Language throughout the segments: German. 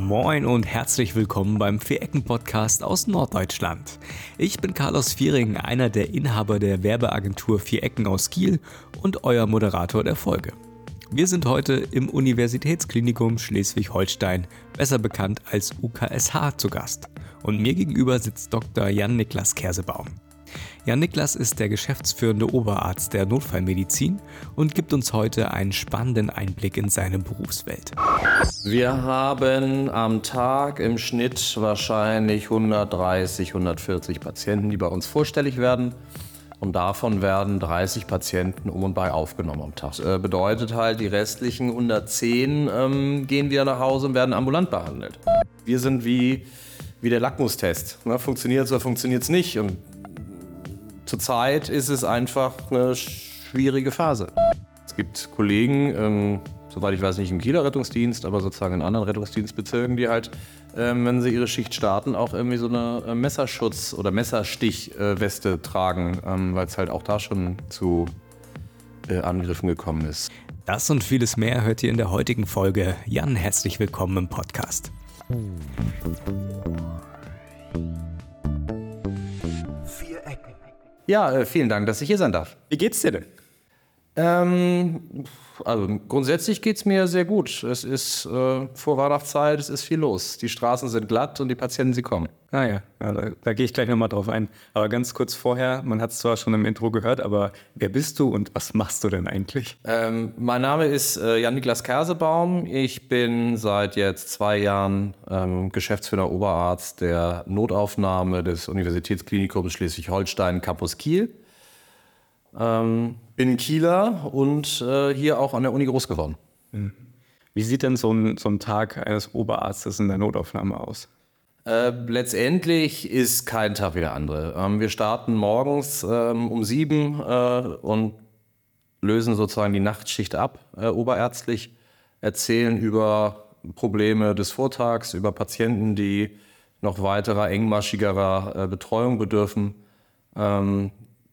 Moin und herzlich willkommen beim Vierecken-Podcast aus Norddeutschland. Ich bin Carlos Viering, einer der Inhaber der Werbeagentur Vierecken aus Kiel und euer Moderator der Folge. Wir sind heute im Universitätsklinikum Schleswig-Holstein, besser bekannt als UKSH, zu Gast. Und mir gegenüber sitzt Dr. Jan-Niklas Kersebaum. Jan-Niklas ist der geschäftsführende Oberarzt der Notfallmedizin und gibt uns heute einen spannenden Einblick in seine Berufswelt. Wir haben am Tag im Schnitt wahrscheinlich 130, 140 Patienten, die bei uns vorstellig werden. Und davon werden 30 Patienten um und bei aufgenommen am Tag. Das äh, bedeutet halt, die restlichen 110 ähm, gehen wieder nach Hause und werden ambulant behandelt. Wir sind wie, wie der Lackmustest. Funktioniert es oder funktioniert es nicht? Und zurzeit ist es einfach eine schwierige Phase. Es gibt Kollegen, ähm, soweit ich weiß nicht im Kieler Rettungsdienst, aber sozusagen in anderen Rettungsdienstbezirken, die halt, ähm, wenn sie ihre Schicht starten, auch irgendwie so eine äh, Messerschutz- oder Messerstichweste tragen, ähm, weil es halt auch da schon zu äh, Angriffen gekommen ist. Das und vieles mehr hört ihr in der heutigen Folge. Jan, herzlich willkommen im Podcast. Ja, äh, vielen Dank, dass ich hier sein darf. Wie geht's dir denn? Ähm, also grundsätzlich geht es mir sehr gut. Es ist äh, vor Weihnachtszeit, es ist viel los. Die Straßen sind glatt und die Patienten, sie kommen. Ah ja, ja da, da gehe ich gleich nochmal drauf ein. Aber ganz kurz vorher, man hat es zwar schon im Intro gehört, aber wer bist du und was machst du denn eigentlich? Ähm, mein Name ist äh, Jan-Niklas Kersebaum. Ich bin seit jetzt zwei Jahren ähm, Geschäftsführer Oberarzt der Notaufnahme des Universitätsklinikums Schleswig-Holstein Campus Kiel. Ähm, bin Kieler und äh, hier auch an der Uni groß geworden. Mhm. Wie sieht denn so ein, so ein Tag eines Oberarztes in der Notaufnahme aus? Äh, letztendlich ist kein Tag wie der andere. Ähm, wir starten morgens ähm, um sieben äh, und lösen sozusagen die Nachtschicht ab, äh, oberärztlich, erzählen über Probleme des Vortags, über Patienten, die noch weiterer engmaschigerer äh, Betreuung bedürfen. Ähm,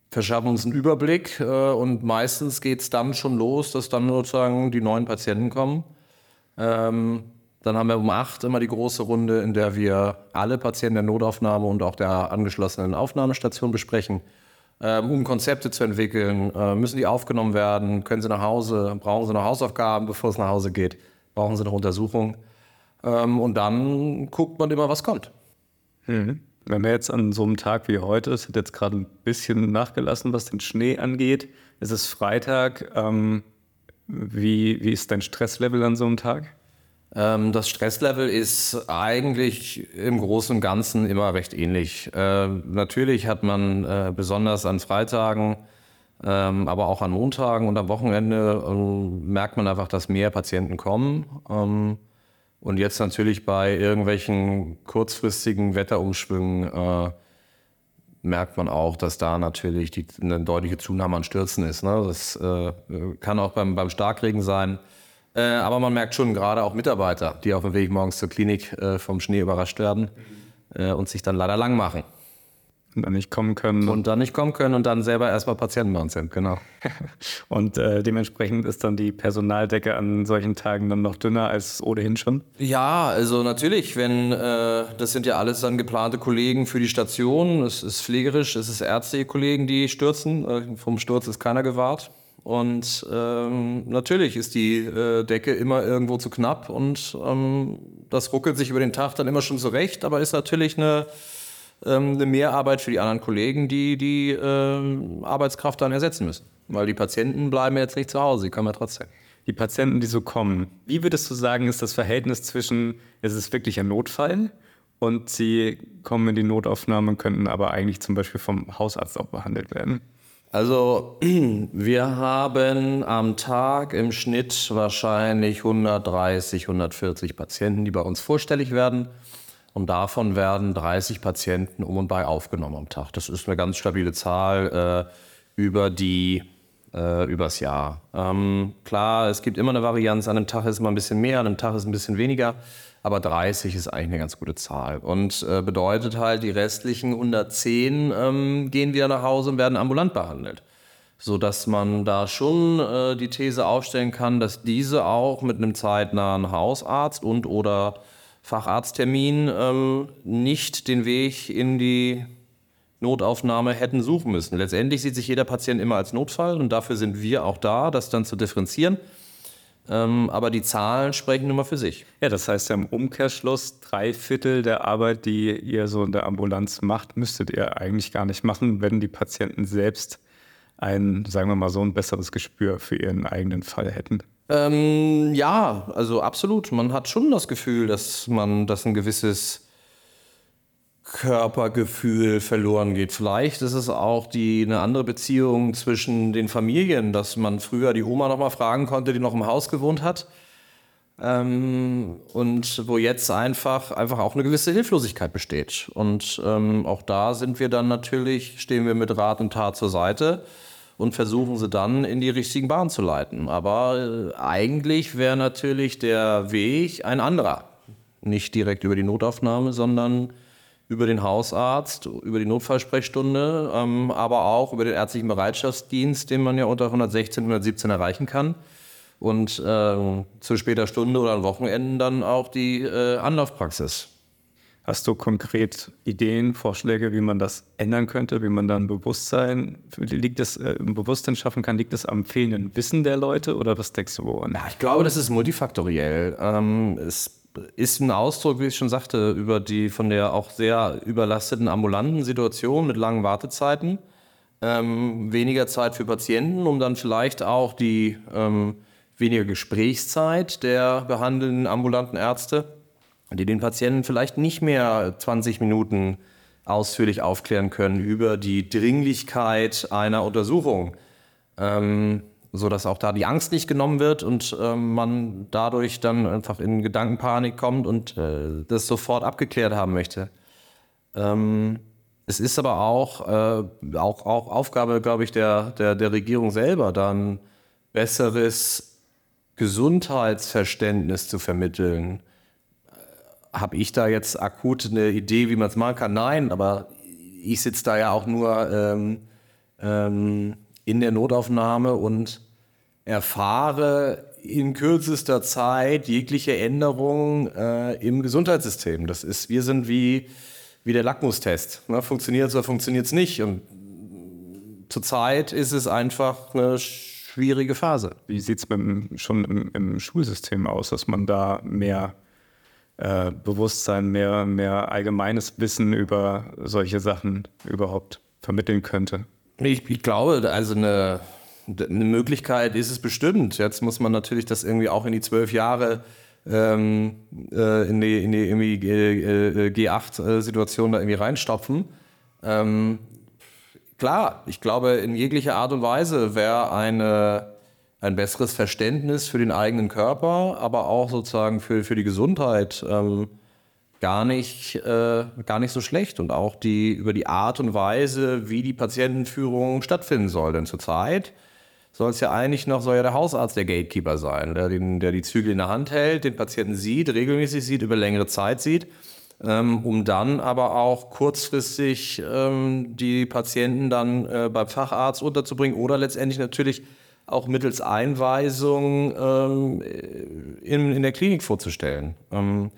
verschaffen uns einen Überblick äh, und meistens geht es dann schon los, dass dann sozusagen die neuen Patienten kommen. Ähm, dann haben wir um acht immer die große Runde, in der wir alle Patienten der Notaufnahme und auch der angeschlossenen Aufnahmestation besprechen, ähm, um Konzepte zu entwickeln. Äh, müssen die aufgenommen werden? Können sie nach Hause? Brauchen sie noch Hausaufgaben, bevor es nach Hause geht? Brauchen sie noch Untersuchung? Ähm, und dann guckt man immer, was kommt. Mhm. Wenn wir jetzt an so einem Tag wie heute, es hat jetzt gerade ein bisschen nachgelassen, was den Schnee angeht. Es ist Freitag. Ähm, wie, wie ist dein Stresslevel an so einem Tag? Ähm, das Stresslevel ist eigentlich im Großen und Ganzen immer recht ähnlich. Äh, natürlich hat man äh, besonders an Freitagen, ähm, aber auch an Montagen und am Wochenende äh, merkt man einfach, dass mehr Patienten kommen. Und jetzt natürlich bei irgendwelchen kurzfristigen Wetterumschwüngen äh, merkt man auch, dass da natürlich die, eine deutliche Zunahme an Stürzen ist. Ne? Das äh, kann auch beim, beim Starkregen sein. Äh, aber man merkt schon gerade auch Mitarbeiter, die auf dem Weg morgens zur Klinik äh, vom Schnee überrascht werden äh, und sich dann leider lang machen. Und dann nicht kommen können. Und dann nicht kommen können und dann selber erstmal Patienten bei uns sind, genau. und äh, dementsprechend ist dann die Personaldecke an solchen Tagen dann noch dünner als ohnehin schon? Ja, also natürlich, wenn, äh, das sind ja alles dann geplante Kollegen für die Station. Es ist pflegerisch, es ist ärztliche Kollegen, die stürzen. Äh, vom Sturz ist keiner gewahrt. Und ähm, natürlich ist die äh, Decke immer irgendwo zu knapp und ähm, das ruckelt sich über den Tag dann immer schon zurecht, aber ist natürlich eine ähm, eine Mehrarbeit für die anderen Kollegen, die die äh, Arbeitskraft dann ersetzen müssen. Weil die Patienten bleiben jetzt nicht zu Hause, sie kommen ja trotzdem. Die Patienten, die so kommen, wie würdest du sagen, ist das Verhältnis zwischen, es ist wirklich ein Notfall und sie kommen in die Notaufnahme und könnten aber eigentlich zum Beispiel vom Hausarzt auch behandelt werden? Also wir haben am Tag im Schnitt wahrscheinlich 130, 140 Patienten, die bei uns vorstellig werden. Und davon werden 30 Patienten um und bei aufgenommen am Tag. Das ist eine ganz stabile Zahl äh, über die äh, übers Jahr. Ähm, klar, es gibt immer eine Varianz. An einem Tag ist immer ein bisschen mehr, an einem Tag ist ein bisschen weniger. Aber 30 ist eigentlich eine ganz gute Zahl. Und äh, bedeutet halt, die restlichen 110 ähm, gehen wieder nach Hause und werden ambulant behandelt. Sodass man da schon äh, die These aufstellen kann, dass diese auch mit einem zeitnahen Hausarzt und oder Facharzttermin ähm, nicht den Weg in die Notaufnahme hätten suchen müssen. Letztendlich sieht sich jeder Patient immer als Notfall und dafür sind wir auch da, das dann zu differenzieren. Ähm, aber die Zahlen sprechen immer für sich. Ja, das heißt ja im Umkehrschluss, drei Viertel der Arbeit, die ihr so in der Ambulanz macht, müsstet ihr eigentlich gar nicht machen, wenn die Patienten selbst ein, sagen wir mal so, ein besseres Gespür für ihren eigenen Fall hätten. Ähm, ja, also absolut. Man hat schon das Gefühl, dass man, dass ein gewisses Körpergefühl verloren geht. Vielleicht ist es auch die, eine andere Beziehung zwischen den Familien, dass man früher die Oma noch mal fragen konnte, die noch im Haus gewohnt hat. Ähm, und wo jetzt einfach, einfach auch eine gewisse Hilflosigkeit besteht. Und ähm, auch da sind wir dann natürlich, stehen wir mit Rat und Tat zur Seite und versuchen sie dann in die richtigen Bahnen zu leiten. Aber äh, eigentlich wäre natürlich der Weg ein anderer. Nicht direkt über die Notaufnahme, sondern über den Hausarzt, über die Notfallsprechstunde, ähm, aber auch über den ärztlichen Bereitschaftsdienst, den man ja unter 116, 117 erreichen kann. Und äh, zu später Stunde oder an Wochenenden dann auch die äh, Anlaufpraxis. Hast du konkret Ideen, Vorschläge, wie man das ändern könnte, wie man dann Bewusstsein, liegt das, äh, Bewusstsein schaffen kann? Liegt das am fehlenden Wissen der Leute oder was denkst du woran? Ja, ich glaube, das ist multifaktoriell. Ähm, es ist ein Ausdruck, wie ich schon sagte, über die von der auch sehr überlasteten ambulanten Situation mit langen Wartezeiten. Ähm, weniger Zeit für Patienten, um dann vielleicht auch die ähm, weniger Gesprächszeit der behandelnden ambulanten Ärzte, die den Patienten vielleicht nicht mehr 20 Minuten ausführlich aufklären können über die Dringlichkeit einer Untersuchung. Ähm, so dass auch da die Angst nicht genommen wird und äh, man dadurch dann einfach in Gedankenpanik kommt und äh, das sofort abgeklärt haben möchte. Ähm, es ist aber auch, äh, auch, auch Aufgabe, glaube ich, der, der, der Regierung selber, dann besseres Gesundheitsverständnis zu vermitteln. Habe ich da jetzt akut eine Idee, wie man es machen kann? Nein, aber ich sitze da ja auch nur ähm, ähm, in der Notaufnahme und erfahre in kürzester Zeit jegliche Änderung äh, im Gesundheitssystem. Das ist, wir sind wie, wie der Lackmustest. Ne? Funktioniert es oder funktioniert es nicht? Und zurzeit ist es einfach eine schwierige Phase. Wie sieht es schon im, im, Schulsystem aus, dass man da mehr äh, Bewusstsein, mehr, mehr allgemeines Wissen über solche Sachen überhaupt vermitteln könnte? Ich, ich glaube, also eine, eine Möglichkeit ist es bestimmt. Jetzt muss man natürlich das irgendwie auch in die zwölf Jahre ähm, äh, in die, in die irgendwie äh, G8-Situation da irgendwie reinstopfen. Ähm, klar, ich glaube, in jeglicher Art und Weise wäre eine ein besseres Verständnis für den eigenen Körper, aber auch sozusagen für, für die Gesundheit ähm, gar nicht, äh, gar nicht so schlecht und auch die, über die Art und Weise, wie die Patientenführung stattfinden soll. Denn zurzeit soll es ja eigentlich noch, soll ja der Hausarzt der Gatekeeper sein, der, den, der die Zügel in der Hand hält, den Patienten sieht, regelmäßig sieht, über längere Zeit sieht, ähm, um dann aber auch kurzfristig ähm, die Patienten dann äh, beim Facharzt unterzubringen oder letztendlich natürlich auch mittels Einweisung ähm, in, in der Klinik vorzustellen. Ähm,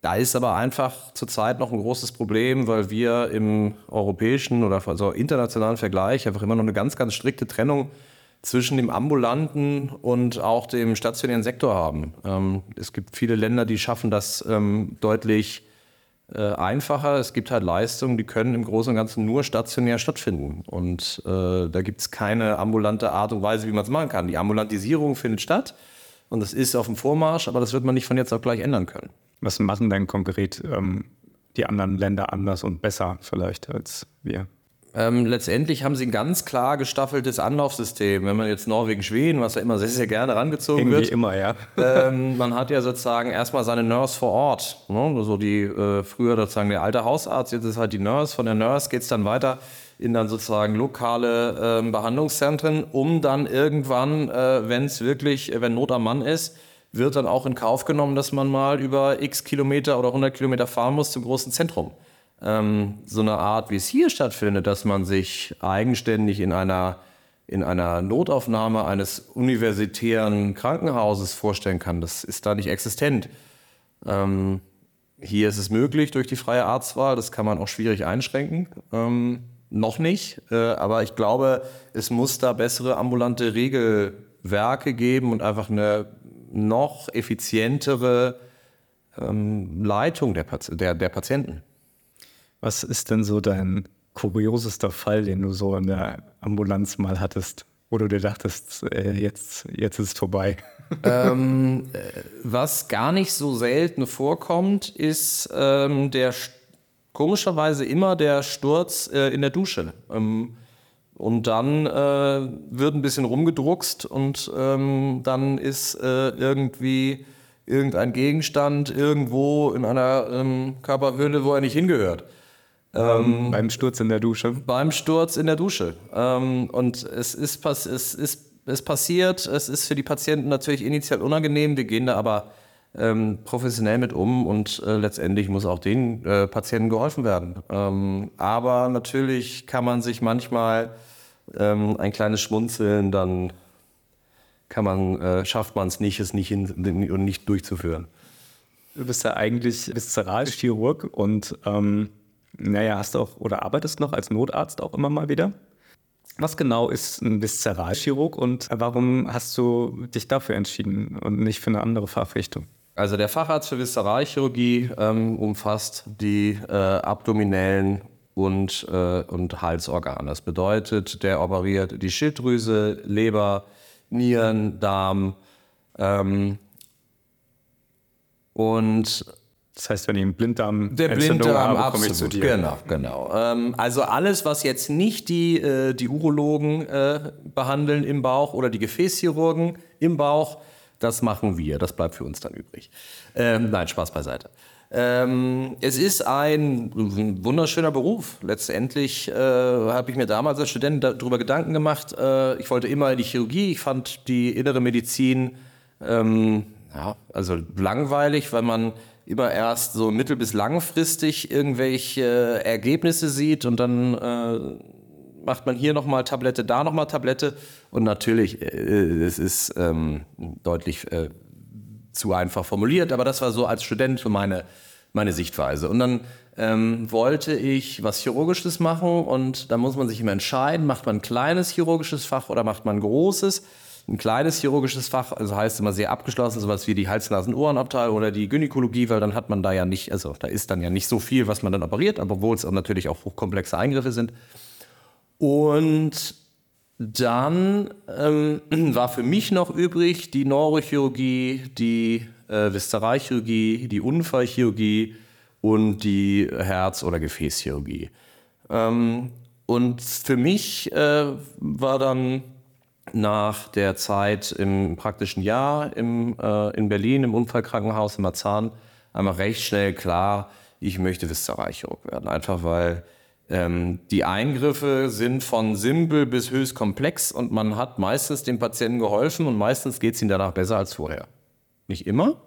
da ist aber einfach zurzeit noch ein großes Problem, weil wir im europäischen oder also internationalen Vergleich einfach immer noch eine ganz, ganz strikte Trennung zwischen dem ambulanten und auch dem stationären Sektor haben. Ähm, es gibt viele Länder, die schaffen das ähm, deutlich einfacher. Es gibt halt Leistungen, die können im Großen und Ganzen nur stationär stattfinden. Und äh, da gibt es keine ambulante Art und Weise, wie man es machen kann. Die Ambulantisierung findet statt und das ist auf dem Vormarsch, aber das wird man nicht von jetzt auf gleich ändern können. Was machen denn konkret ähm, die anderen Länder anders und besser vielleicht als wir? Ähm, letztendlich haben sie ein ganz klar gestaffeltes Anlaufsystem. Wenn man jetzt Norwegen, Schweden, was ja immer sehr, sehr gerne rangezogen Irgendwie wird. immer, ja. ähm, man hat ja sozusagen erstmal seine Nurse vor Ort. Ne? Also die äh, früher sozusagen der alte Hausarzt, jetzt ist halt die Nurse. Von der Nurse geht es dann weiter in dann sozusagen lokale äh, Behandlungszentren, um dann irgendwann, äh, wenn es wirklich, wenn Not am Mann ist, wird dann auch in Kauf genommen, dass man mal über x Kilometer oder 100 Kilometer fahren muss zum großen Zentrum. Ähm, so eine Art, wie es hier stattfindet, dass man sich eigenständig in einer, in einer Notaufnahme eines universitären Krankenhauses vorstellen kann, das ist da nicht existent. Ähm, hier ist es möglich durch die freie Arztwahl, das kann man auch schwierig einschränken. Ähm, noch nicht, äh, aber ich glaube, es muss da bessere ambulante Regelwerke geben und einfach eine noch effizientere ähm, Leitung der, Pat der, der Patienten. Was ist denn so dein kuriosester Fall, den du so in der Ambulanz mal hattest, wo du dir dachtest, äh, jetzt, jetzt ist es vorbei? ähm, äh, was gar nicht so selten vorkommt, ist ähm, der komischerweise immer der Sturz äh, in der Dusche. Ähm, und dann äh, wird ein bisschen rumgedruckst und ähm, dann ist äh, irgendwie irgendein Gegenstand irgendwo in einer ähm, Körperhöhle, wo er nicht hingehört. Ähm, beim Sturz in der Dusche? Beim Sturz in der Dusche. Ähm, und es ist, es, ist, es passiert, es ist für die Patienten natürlich initial unangenehm, wir gehen da aber ähm, professionell mit um und äh, letztendlich muss auch den äh, Patienten geholfen werden. Ähm, aber natürlich kann man sich manchmal ähm, ein kleines Schmunzeln, dann kann man, äh, schafft man es nicht, es nicht, hin, nicht durchzuführen. Du bist ja eigentlich Viszeralchirurg und ähm, naja, hast du auch oder arbeitest noch als Notarzt auch immer mal wieder. Was genau ist ein Viszeralchirurg und warum hast du dich dafür entschieden und nicht für eine andere Fachrichtung? Also der Facharzt für Viszeralchirurgie ähm, umfasst die äh, abdominellen und, äh, und Halsorgane. Das bedeutet, der operiert die Schilddrüse, Leber, Nieren, Darm. Ähm, und das heißt, wenn ich einen Blinddarm der Blinddarm habe, komme ich zu dir. Genau, genau. Ähm, also alles, was jetzt nicht die, äh, die Urologen äh, behandeln im Bauch oder die Gefäßchirurgen im Bauch, das machen wir. Das bleibt für uns dann übrig. Ähm, nein, Spaß beiseite. Ähm, es ist ein wunderschöner Beruf. Letztendlich äh, habe ich mir damals als Student darüber Gedanken gemacht. Äh, ich wollte immer in die Chirurgie. Ich fand die innere Medizin ähm, ja, also langweilig, weil man immer erst so mittel- bis langfristig irgendwelche Ergebnisse sieht und dann äh, macht man hier nochmal Tablette, da nochmal Tablette. Und natürlich, äh, es ist ähm, deutlich äh, zu einfach formuliert, aber das war so als Student für meine, meine Sichtweise. Und dann ähm, wollte ich was Chirurgisches machen und da muss man sich immer entscheiden, macht man ein kleines chirurgisches Fach oder macht man ein großes ein kleines chirurgisches Fach, also heißt immer sehr abgeschlossen, sowas wie die Hals-Nasen-Ohrenabteilung oder die Gynäkologie, weil dann hat man da ja nicht, also da ist dann ja nicht so viel, was man dann operiert, obwohl es natürlich auch hochkomplexe Eingriffe sind. Und dann ähm, war für mich noch übrig die Neurochirurgie, die äh, Viszeralchirurgie, die Unfallchirurgie und die Herz- oder Gefäßchirurgie. Ähm, und für mich äh, war dann nach der Zeit im praktischen Jahr im, äh, in Berlin im Unfallkrankenhaus in Marzahn einmal recht schnell klar, ich möchte Viszeralchirurg werden. Einfach weil ähm, die Eingriffe sind von simpel bis höchst komplex und man hat meistens dem Patienten geholfen und meistens geht es ihm danach besser als vorher. Nicht immer,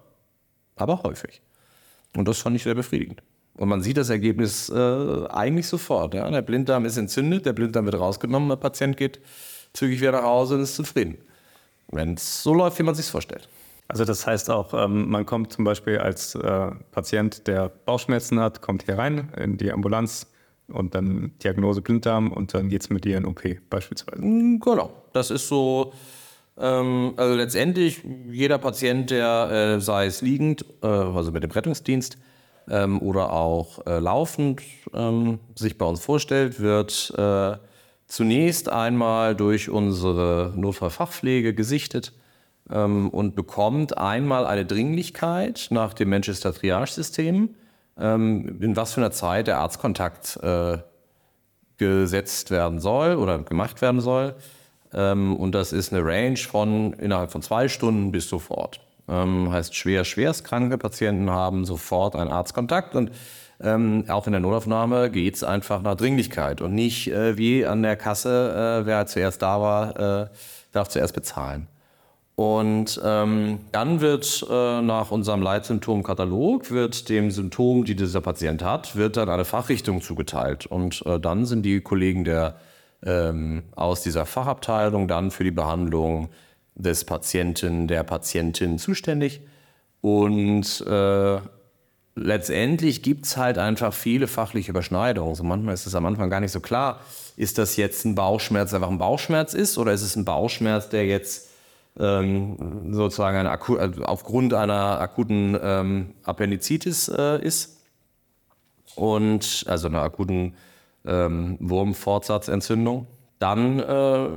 aber häufig. Und das fand ich sehr befriedigend. Und man sieht das Ergebnis äh, eigentlich sofort. Ja? Der Blinddarm ist entzündet, der Blinddarm wird rausgenommen, der Patient geht zügig wieder nach Hause und ist zufrieden. Wenn es so läuft, wie man sich vorstellt. Also das heißt auch, ähm, man kommt zum Beispiel als äh, Patient, der Bauchschmerzen hat, kommt hier rein in die Ambulanz und dann Diagnose Blinddarm und dann geht es mit dir in OP beispielsweise. Mm, genau, das ist so, ähm, also letztendlich jeder Patient, der äh, sei es liegend, äh, also mit dem Rettungsdienst ähm, oder auch laufend sich bei uns vorstellt, wird zunächst einmal durch unsere Notfallfachpflege gesichtet ähm, und bekommt einmal eine Dringlichkeit nach dem Manchester Triage-System, ähm, in was für einer Zeit der Arztkontakt äh, gesetzt werden soll oder gemacht werden soll. Ähm, und das ist eine Range von innerhalb von zwei Stunden bis sofort. Ähm, heißt, schwer, schwerstkranke Patienten haben sofort einen Arztkontakt und ähm, auch in der Notaufnahme geht es einfach nach Dringlichkeit und nicht äh, wie an der Kasse, äh, wer zuerst da war, äh, darf zuerst bezahlen. Und ähm, dann wird äh, nach unserem Leitsymptomkatalog, wird dem Symptom, die dieser Patient hat, wird dann eine Fachrichtung zugeteilt. Und äh, dann sind die Kollegen der, ähm, aus dieser Fachabteilung dann für die Behandlung des Patienten, der Patientin zuständig. Und äh, letztendlich gibt es halt einfach viele fachliche Überschneidungen. So manchmal ist es am Anfang gar nicht so klar, ist das jetzt ein Bauchschmerz, der einfach ein Bauchschmerz ist, oder ist es ein Bauchschmerz, der jetzt ähm, sozusagen eine Akku also aufgrund einer akuten ähm, Appendizitis äh, ist und also einer akuten ähm, Wurmfortsatzentzündung. Dann äh,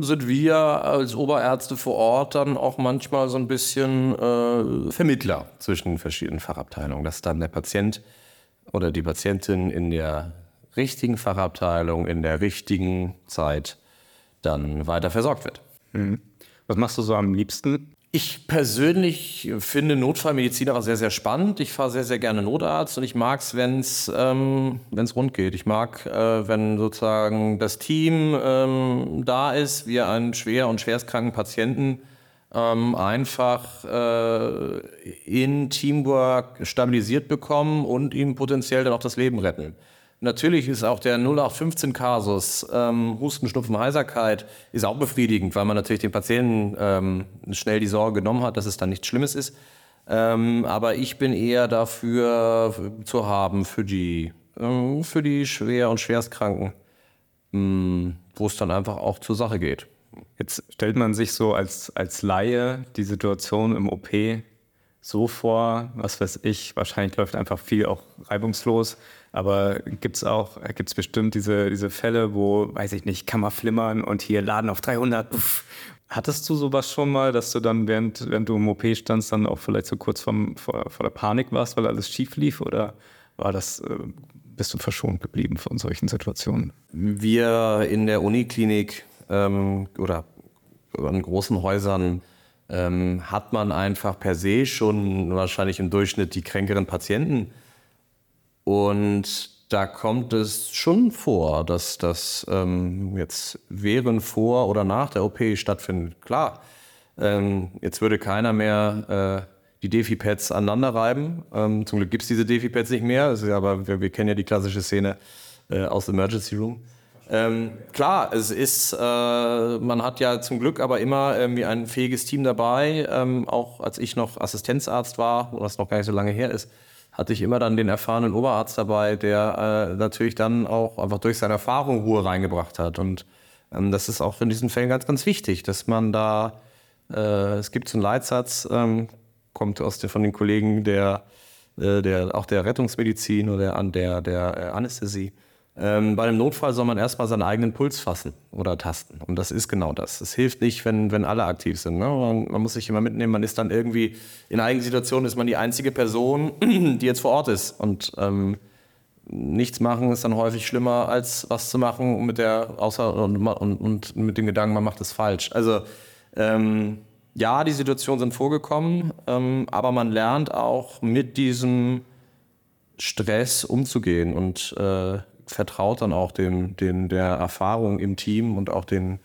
sind wir als Oberärzte vor Ort dann auch manchmal so ein bisschen äh, Vermittler zwischen verschiedenen Fachabteilungen, dass dann der Patient oder die Patientin in der richtigen Fachabteilung in der richtigen Zeit dann weiter versorgt wird. Mhm. Was machst du so am liebsten? Ich persönlich finde Notfallmedizin aber sehr, sehr spannend. Ich fahre sehr, sehr gerne Notarzt und ich mag es, wenn es ähm, rund geht. Ich mag, äh, wenn sozusagen das Team ähm, da ist, wir einen schwer und schwerstkranken Patienten ähm, einfach äh, in Teamwork stabilisiert bekommen und ihm potenziell dann auch das Leben retten. Natürlich ist auch der 0815-Kasus, ähm, Husten, Schnupfen, Heiserkeit, ist auch befriedigend, weil man natürlich den Patienten ähm, schnell die Sorge genommen hat, dass es dann nichts Schlimmes ist. Ähm, aber ich bin eher dafür zu haben für die, ähm, für die schwer und schwerstkranken, ähm, wo es dann einfach auch zur Sache geht. Jetzt stellt man sich so als, als Laie die Situation im OP so vor, was weiß ich, wahrscheinlich läuft einfach viel auch reibungslos. Aber gibt es auch, gibt es bestimmt diese, diese Fälle, wo, weiß ich nicht, man flimmern und hier laden auf 300. Pff. Hattest du sowas schon mal, dass du dann, während, während du im OP standst, dann auch vielleicht so kurz vom, vor, vor der Panik warst, weil alles schief lief? Oder war das, äh, bist du verschont geblieben von solchen Situationen? Wir in der Uniklinik ähm, oder an großen Häusern ähm, hat man einfach per se schon wahrscheinlich im Durchschnitt die kränkeren Patienten und da kommt es schon vor, dass das ähm, jetzt während, vor oder nach der OP stattfindet. Klar, ähm, jetzt würde keiner mehr äh, die Defi-Pads aneinander reiben. Ähm, zum Glück gibt es diese Defi-Pads nicht mehr, aber wir, wir, kennen ja die klassische Szene äh, aus Emergency Room. Ähm, klar, es ist, äh, man hat ja zum Glück aber immer irgendwie ein fähiges Team dabei. Ähm, auch als ich noch Assistenzarzt war, was noch gar nicht so lange her ist, hatte ich immer dann den erfahrenen Oberarzt dabei, der äh, natürlich dann auch einfach durch seine Erfahrung Ruhe reingebracht hat. Und ähm, das ist auch in diesen Fällen ganz, ganz wichtig, dass man da, äh, es gibt so einen Leitsatz, ähm, kommt aus der, von den Kollegen der, äh, der, auch der Rettungsmedizin oder der, der äh, Anästhesie. Ähm, bei einem Notfall soll man erstmal seinen eigenen Puls fassen oder tasten. Und das ist genau das. Es hilft nicht, wenn, wenn alle aktiv sind. Ne? Man, man, muss sich immer mitnehmen. Man ist dann irgendwie, in einigen Situationen ist man die einzige Person, die jetzt vor Ort ist. Und ähm, nichts machen ist dann häufig schlimmer, als was zu machen mit der, außer, und, und, und mit dem Gedanken, man macht es falsch. Also, ähm, ja, die Situationen sind vorgekommen, ähm, aber man lernt auch mit diesem Stress umzugehen und äh, vertraut dann auch dem, den, der Erfahrung im Team und auch den,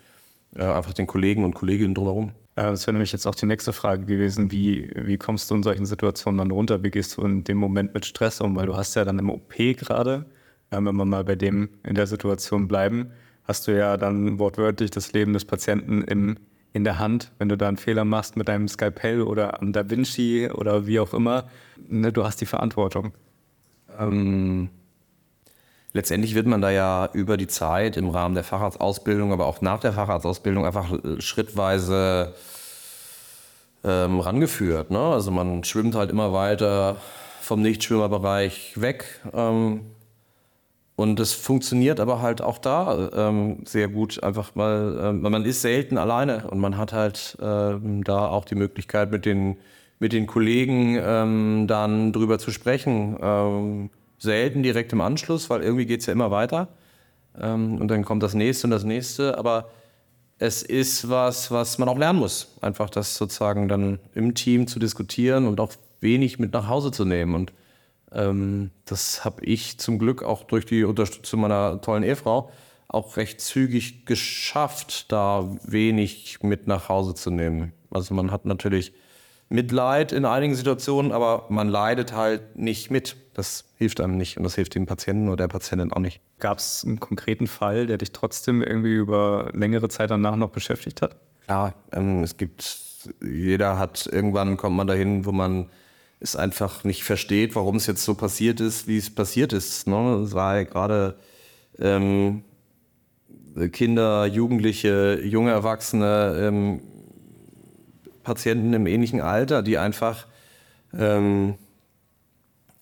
äh, einfach den Kollegen und Kolleginnen drumherum. Das wäre nämlich jetzt auch die nächste Frage gewesen. Wie, wie kommst du in solchen Situationen dann runter? Wie gehst du in dem Moment mit Stress um? Weil du hast ja dann im OP gerade, wenn wir mal bei dem in der Situation bleiben, hast du ja dann wortwörtlich das Leben des Patienten im, in der Hand. Wenn du da einen Fehler machst mit deinem Skalpell oder am Da Vinci oder wie auch immer, ne, du hast die Verantwortung. Ähm, letztendlich wird man da ja über die Zeit im Rahmen der Facharztausbildung, aber auch nach der Facharztausbildung einfach schrittweise ähm, rangeführt. Ne? Also man schwimmt halt immer weiter vom Nichtschwimmerbereich weg. Ähm, und das funktioniert aber halt auch da ähm, sehr gut, einfach mal, äh, man ist selten alleine und man hat halt äh, da auch die Möglichkeit mit den, mit den Kollegen ähm, dann drüber zu sprechen ähm, selten direkt im Anschluss, weil irgendwie geht es ja immer weiter. Ähm, und dann kommt das nächste und das nächste. Aber es ist was, was man auch lernen muss. Einfach das sozusagen dann im Team zu diskutieren und auch wenig mit nach Hause zu nehmen. Und ähm, das habe ich zum Glück auch durch die Unterstützung meiner tollen Ehefrau auch recht zügig geschafft, da wenig mit nach Hause zu nehmen. Also man hat natürlich Mitleid in einigen Situationen, aber man leidet halt nicht mit. Das hilft einem nicht und das hilft dem Patienten oder der Patientin auch nicht. Gab es einen konkreten Fall, der dich trotzdem irgendwie über längere Zeit danach noch beschäftigt hat? Ja, ähm, es gibt, jeder hat, irgendwann kommt man dahin, wo man es einfach nicht versteht, warum es jetzt so passiert ist, wie es passiert ist. Ne? Es war ja gerade ähm, Kinder, Jugendliche, junge Erwachsene, ähm, Patienten im ähnlichen Alter, die einfach, ähm,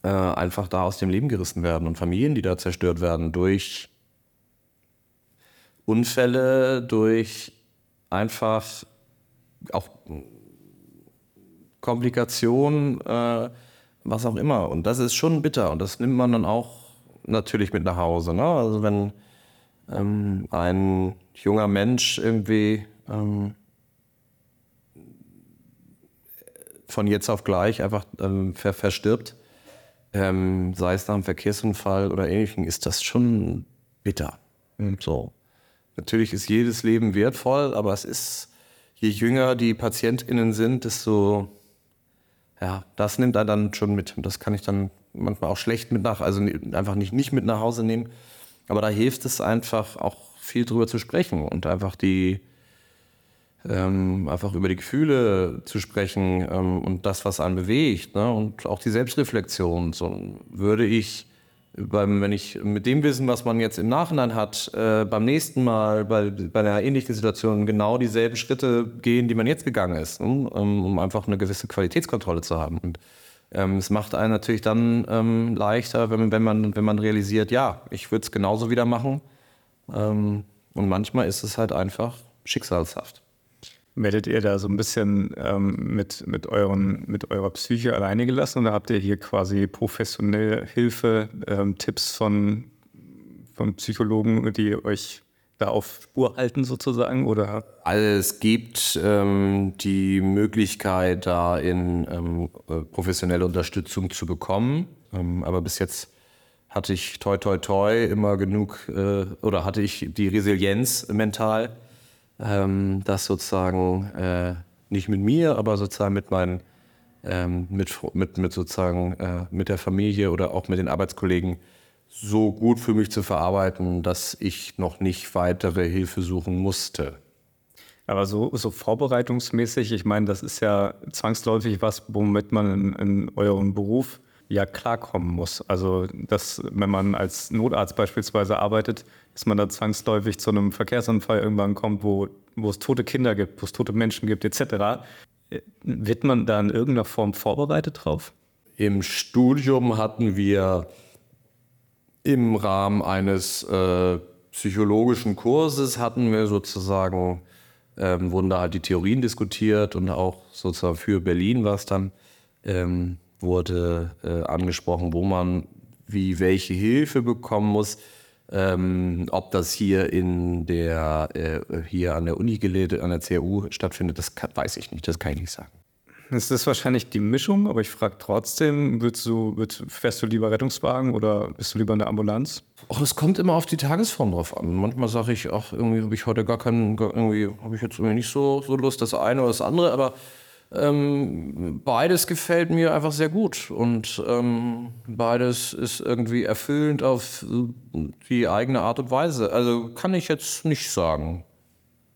äh, einfach da aus dem Leben gerissen werden und Familien, die da zerstört werden durch Unfälle, durch einfach auch Komplikationen, äh, was auch immer. Und das ist schon bitter und das nimmt man dann auch natürlich mit nach Hause. Ne? Also wenn ähm, ein junger Mensch irgendwie ähm, von jetzt auf gleich einfach ähm, ver verstirbt, ähm, sei es nach einem Verkehrsunfall oder ähnlichem, ist das schon bitter. Mhm. So. Natürlich ist jedes Leben wertvoll, aber es ist, je jünger die PatientInnen sind, desto, ja, das nimmt er dann schon mit. Und das kann ich dann manchmal auch schlecht mit nach, also einfach nicht, nicht mit nach Hause nehmen. Aber da hilft es einfach auch viel drüber zu sprechen und einfach die, ähm, einfach über die Gefühle zu sprechen ähm, und das, was einen bewegt ne? und auch die Selbstreflexion. So würde ich, beim, wenn ich mit dem Wissen, was man jetzt im Nachhinein hat, äh, beim nächsten Mal bei, bei einer ähnlichen Situation genau dieselben Schritte gehen, die man jetzt gegangen ist, ne? um, um einfach eine gewisse Qualitätskontrolle zu haben. Und ähm, es macht einen natürlich dann ähm, leichter, wenn, wenn, man, wenn man realisiert, ja, ich würde es genauso wieder machen. Ähm, und manchmal ist es halt einfach schicksalshaft. Werdet ihr da so ein bisschen ähm, mit, mit, euren, mit eurer Psyche alleine gelassen oder habt ihr hier quasi professionelle Hilfe, ähm, Tipps von, von Psychologen, die euch da auf Spur halten sozusagen? Oder? Also es gibt ähm, die Möglichkeit, da in ähm, äh, professionelle Unterstützung zu bekommen. Ähm, aber bis jetzt hatte ich toi toi toi immer genug äh, oder hatte ich die Resilienz mental, ähm, das sozusagen äh, nicht mit mir, aber sozusagen mit meinen ähm, mit, mit, mit sozusagen äh, mit der Familie oder auch mit den Arbeitskollegen so gut für mich zu verarbeiten, dass ich noch nicht weitere Hilfe suchen musste. Aber so, so vorbereitungsmäßig, ich meine, das ist ja zwangsläufig was, womit man in, in eurem Beruf ja klarkommen muss. Also, dass, wenn man als Notarzt beispielsweise arbeitet, dass man da zwangsläufig zu einem Verkehrsunfall irgendwann kommt, wo, wo es tote Kinder gibt, wo es tote Menschen gibt, etc. Wird man da in irgendeiner Form vorbereitet drauf? Im Studium hatten wir im Rahmen eines äh, psychologischen Kurses hatten wir sozusagen, ähm, wurden da halt die Theorien diskutiert und auch sozusagen für Berlin war es dann, ähm, wurde äh, angesprochen, wo man wie welche Hilfe bekommen muss. Ähm, ob das hier in der äh, hier an der Uni gelehrt, an der CRU stattfindet, das kann, weiß ich nicht, das kann ich nicht sagen. Es ist wahrscheinlich die Mischung, aber ich frage trotzdem, willst du, willst, fährst du lieber Rettungswagen oder bist du lieber in der Ambulanz? Ach, es kommt immer auf die Tagesform drauf an. Manchmal sage ich, ach, irgendwie habe ich heute gar keinen, irgendwie habe ich jetzt irgendwie nicht so, so Lust, das eine oder das andere, aber ähm, beides gefällt mir einfach sehr gut und ähm, beides ist irgendwie erfüllend auf die eigene Art und Weise. Also kann ich jetzt nicht sagen.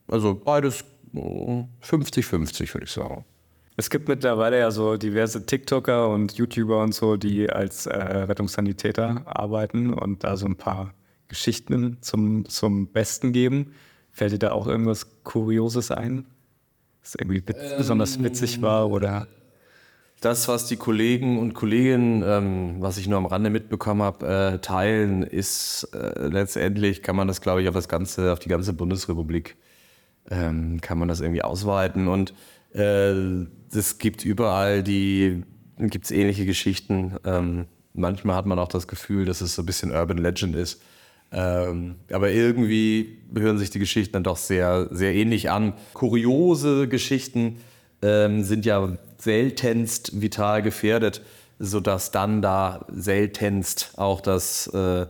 Also beides 50-50, äh, würde ich sagen. Es gibt mittlerweile ja so diverse TikToker und YouTuber und so, die als äh, Rettungssanitäter arbeiten und da so ein paar Geschichten zum, zum Besten geben. Fällt dir da auch irgendwas Kurioses ein? Das irgendwie ähm, besonders witzig war oder? Das, was die Kollegen und Kolleginnen, ähm, was ich nur am Rande mitbekommen habe, äh, teilen, ist äh, letztendlich, kann man das, glaube ich, auf das ganze, auf die ganze Bundesrepublik, ähm, kann man das irgendwie ausweiten. Und äh, es gibt überall die, gibt es ähnliche Geschichten. Ähm, manchmal hat man auch das Gefühl, dass es so ein bisschen Urban Legend ist. Ähm, aber irgendwie hören sich die Geschichten dann doch sehr, sehr ähnlich an. Kuriose Geschichten ähm, sind ja seltenst vital gefährdet, sodass dann da seltenst auch das, äh,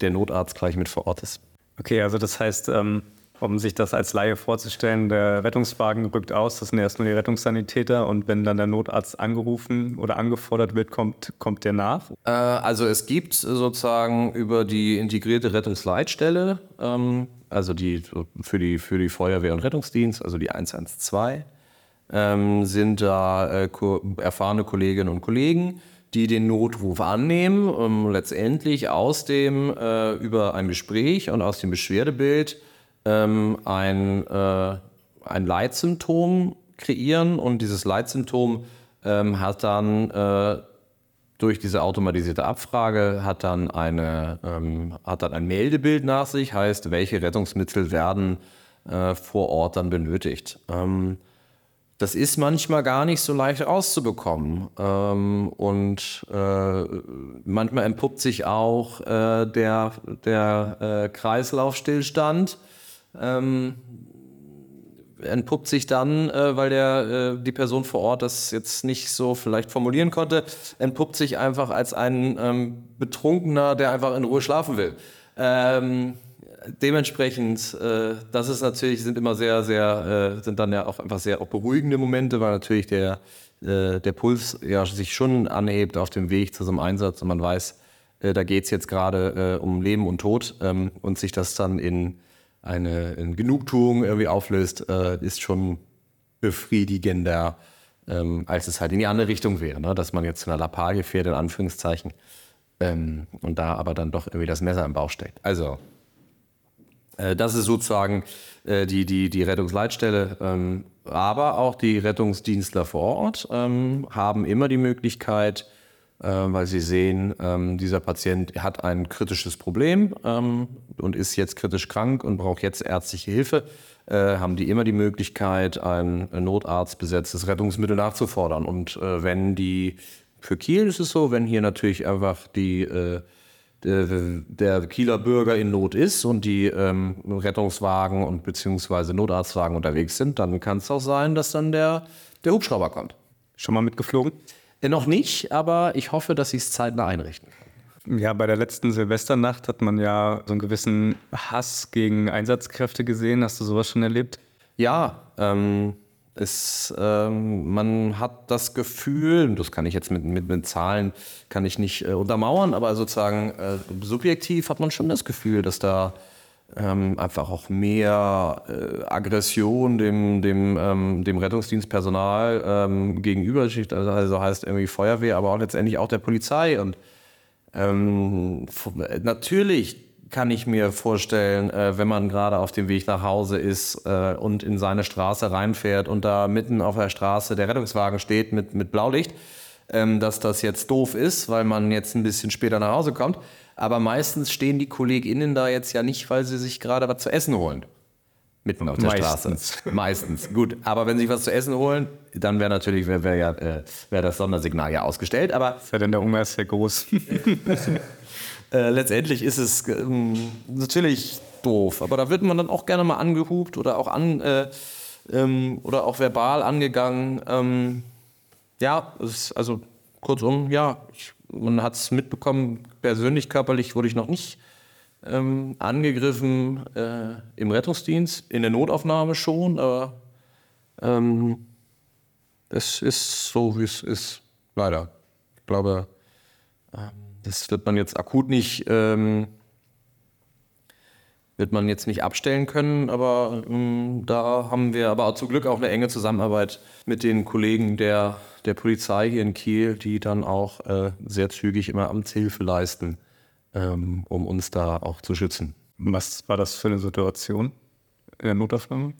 der Notarzt gleich mit vor Ort ist. Okay, also das heißt, ähm, um sich das als Laie vorzustellen, der Rettungswagen rückt aus, das sind erst nur die Rettungssanitäter und wenn dann der Notarzt angerufen oder angefordert wird, kommt, kommt der nach? Äh, also es gibt sozusagen über die integrierte Rettungsleitstelle, ähm, also die für, die für die Feuerwehr und Rettungsdienst, also die 112, ähm, sind da äh, erfahrene Kolleginnen und Kollegen, die den Notruf annehmen, um letztendlich aus dem, äh, über ein Gespräch und aus dem Beschwerdebild ähm, ein, äh, ein Leitsymptom kreieren und dieses Leitsymptom ähm, hat dann äh, durch diese automatisierte Abfrage hat dann, eine, ähm, hat dann ein Meldebild nach sich, heißt, welche Rettungsmittel werden äh, vor Ort dann benötigt. Ähm, das ist manchmal gar nicht so leicht auszubekommen. Ähm, und äh, manchmal entpuppt sich auch äh, der, der äh, Kreislaufstillstand. Ähm, entpuppt sich dann, äh, weil der, äh, die Person vor Ort das jetzt nicht so vielleicht formulieren konnte, entpuppt sich einfach als ein ähm, Betrunkener, der einfach in Ruhe schlafen will. Ähm, dementsprechend, äh, das ist natürlich, sind immer sehr, sehr, äh, sind dann ja auch einfach sehr auch beruhigende Momente, weil natürlich der, äh, der Puls ja sich schon anhebt auf dem Weg zu so einem Einsatz und man weiß, äh, da geht es jetzt gerade um Leben und Tod ähm, und sich das dann in eine in Genugtuung irgendwie auflöst, äh, ist schon befriedigender, ähm, als es halt in die andere Richtung wäre, ne? dass man jetzt zu einer Lappalie fährt, in Anführungszeichen, ähm, und da aber dann doch irgendwie das Messer im Bauch steckt. Also äh, das ist sozusagen äh, die, die, die Rettungsleitstelle. Ähm, aber auch die Rettungsdienstler vor Ort ähm, haben immer die Möglichkeit, weil sie sehen, ähm, dieser Patient hat ein kritisches Problem und ist jetzt kritisch krank und braucht jetzt ärztliche Hilfe, haben die immer die Möglichkeit, ein notarztbesetztes Rettungsmittel nachzufordern. Und wenn die, für Kiel ist es so, wenn hier natürlich einfach die der Kieler Bürger in Not ist und die ähm, Rettungswagen und beziehungsweise Notarztwagen unterwegs sind, dann kann es auch sein, dass dann der, der Hubschrauber kommt. Schon mal mitgeflogen? Äh, noch nicht, aber ich hoffe, dass sie es zeitnah einrichten kann. Ja, bei der letzten Silvesternacht hat man ja so einen gewissen Hass gegen Einsatzkräfte gesehen. Hast du sowas schon erlebt? Ja, ähm, es, ähm, man hat das Gefühl, das kann ich jetzt mit, mit, mit Zahlen kann ich nicht äh, untermauern, aber sozusagen äh, subjektiv hat man schon das Gefühl, dass da ähm, einfach auch mehr äh, Aggression dem, dem, ähm, dem Rettungsdienstpersonal ähm, gegenüber steht. Also, also heißt irgendwie Feuerwehr, aber auch letztendlich auch der Polizei. Und ähm, natürlich kann ich mir vorstellen, äh, wenn man gerade auf dem Weg nach Hause ist äh, und in seine Straße reinfährt und da mitten auf der Straße der Rettungswagen steht mit, mit Blaulicht, ähm, dass das jetzt doof ist, weil man jetzt ein bisschen später nach Hause kommt. Aber meistens stehen die KollegInnen da jetzt ja nicht, weil sie sich gerade was zu essen holen. Mitten auf der Meistens. Straße. Meistens. Gut. Aber wenn sie was zu essen holen, dann wäre natürlich wär, wär ja, äh, wär das Sondersignal ja ausgestellt. Aber. Ist ja denn der Hunger ist sehr groß. Äh, letztendlich ist es ähm, natürlich doof, aber da wird man dann auch gerne mal angehupt oder auch an äh, ähm, oder auch verbal angegangen. Ähm, ja, also kurzum, ja, ich, man hat es mitbekommen, persönlich, körperlich wurde ich noch nicht ähm, angegriffen äh, im Rettungsdienst, in der Notaufnahme schon, aber ähm, es ist so, wie es ist, leider. Ich glaube, ähm, das wird man jetzt akut nicht, ähm, wird man jetzt nicht abstellen können, aber ähm, da haben wir aber auch zum Glück auch eine enge Zusammenarbeit mit den Kollegen der, der Polizei hier in Kiel, die dann auch äh, sehr zügig immer Amtshilfe leisten, ähm, um uns da auch zu schützen. Was war das für eine Situation in der Notaufnahme?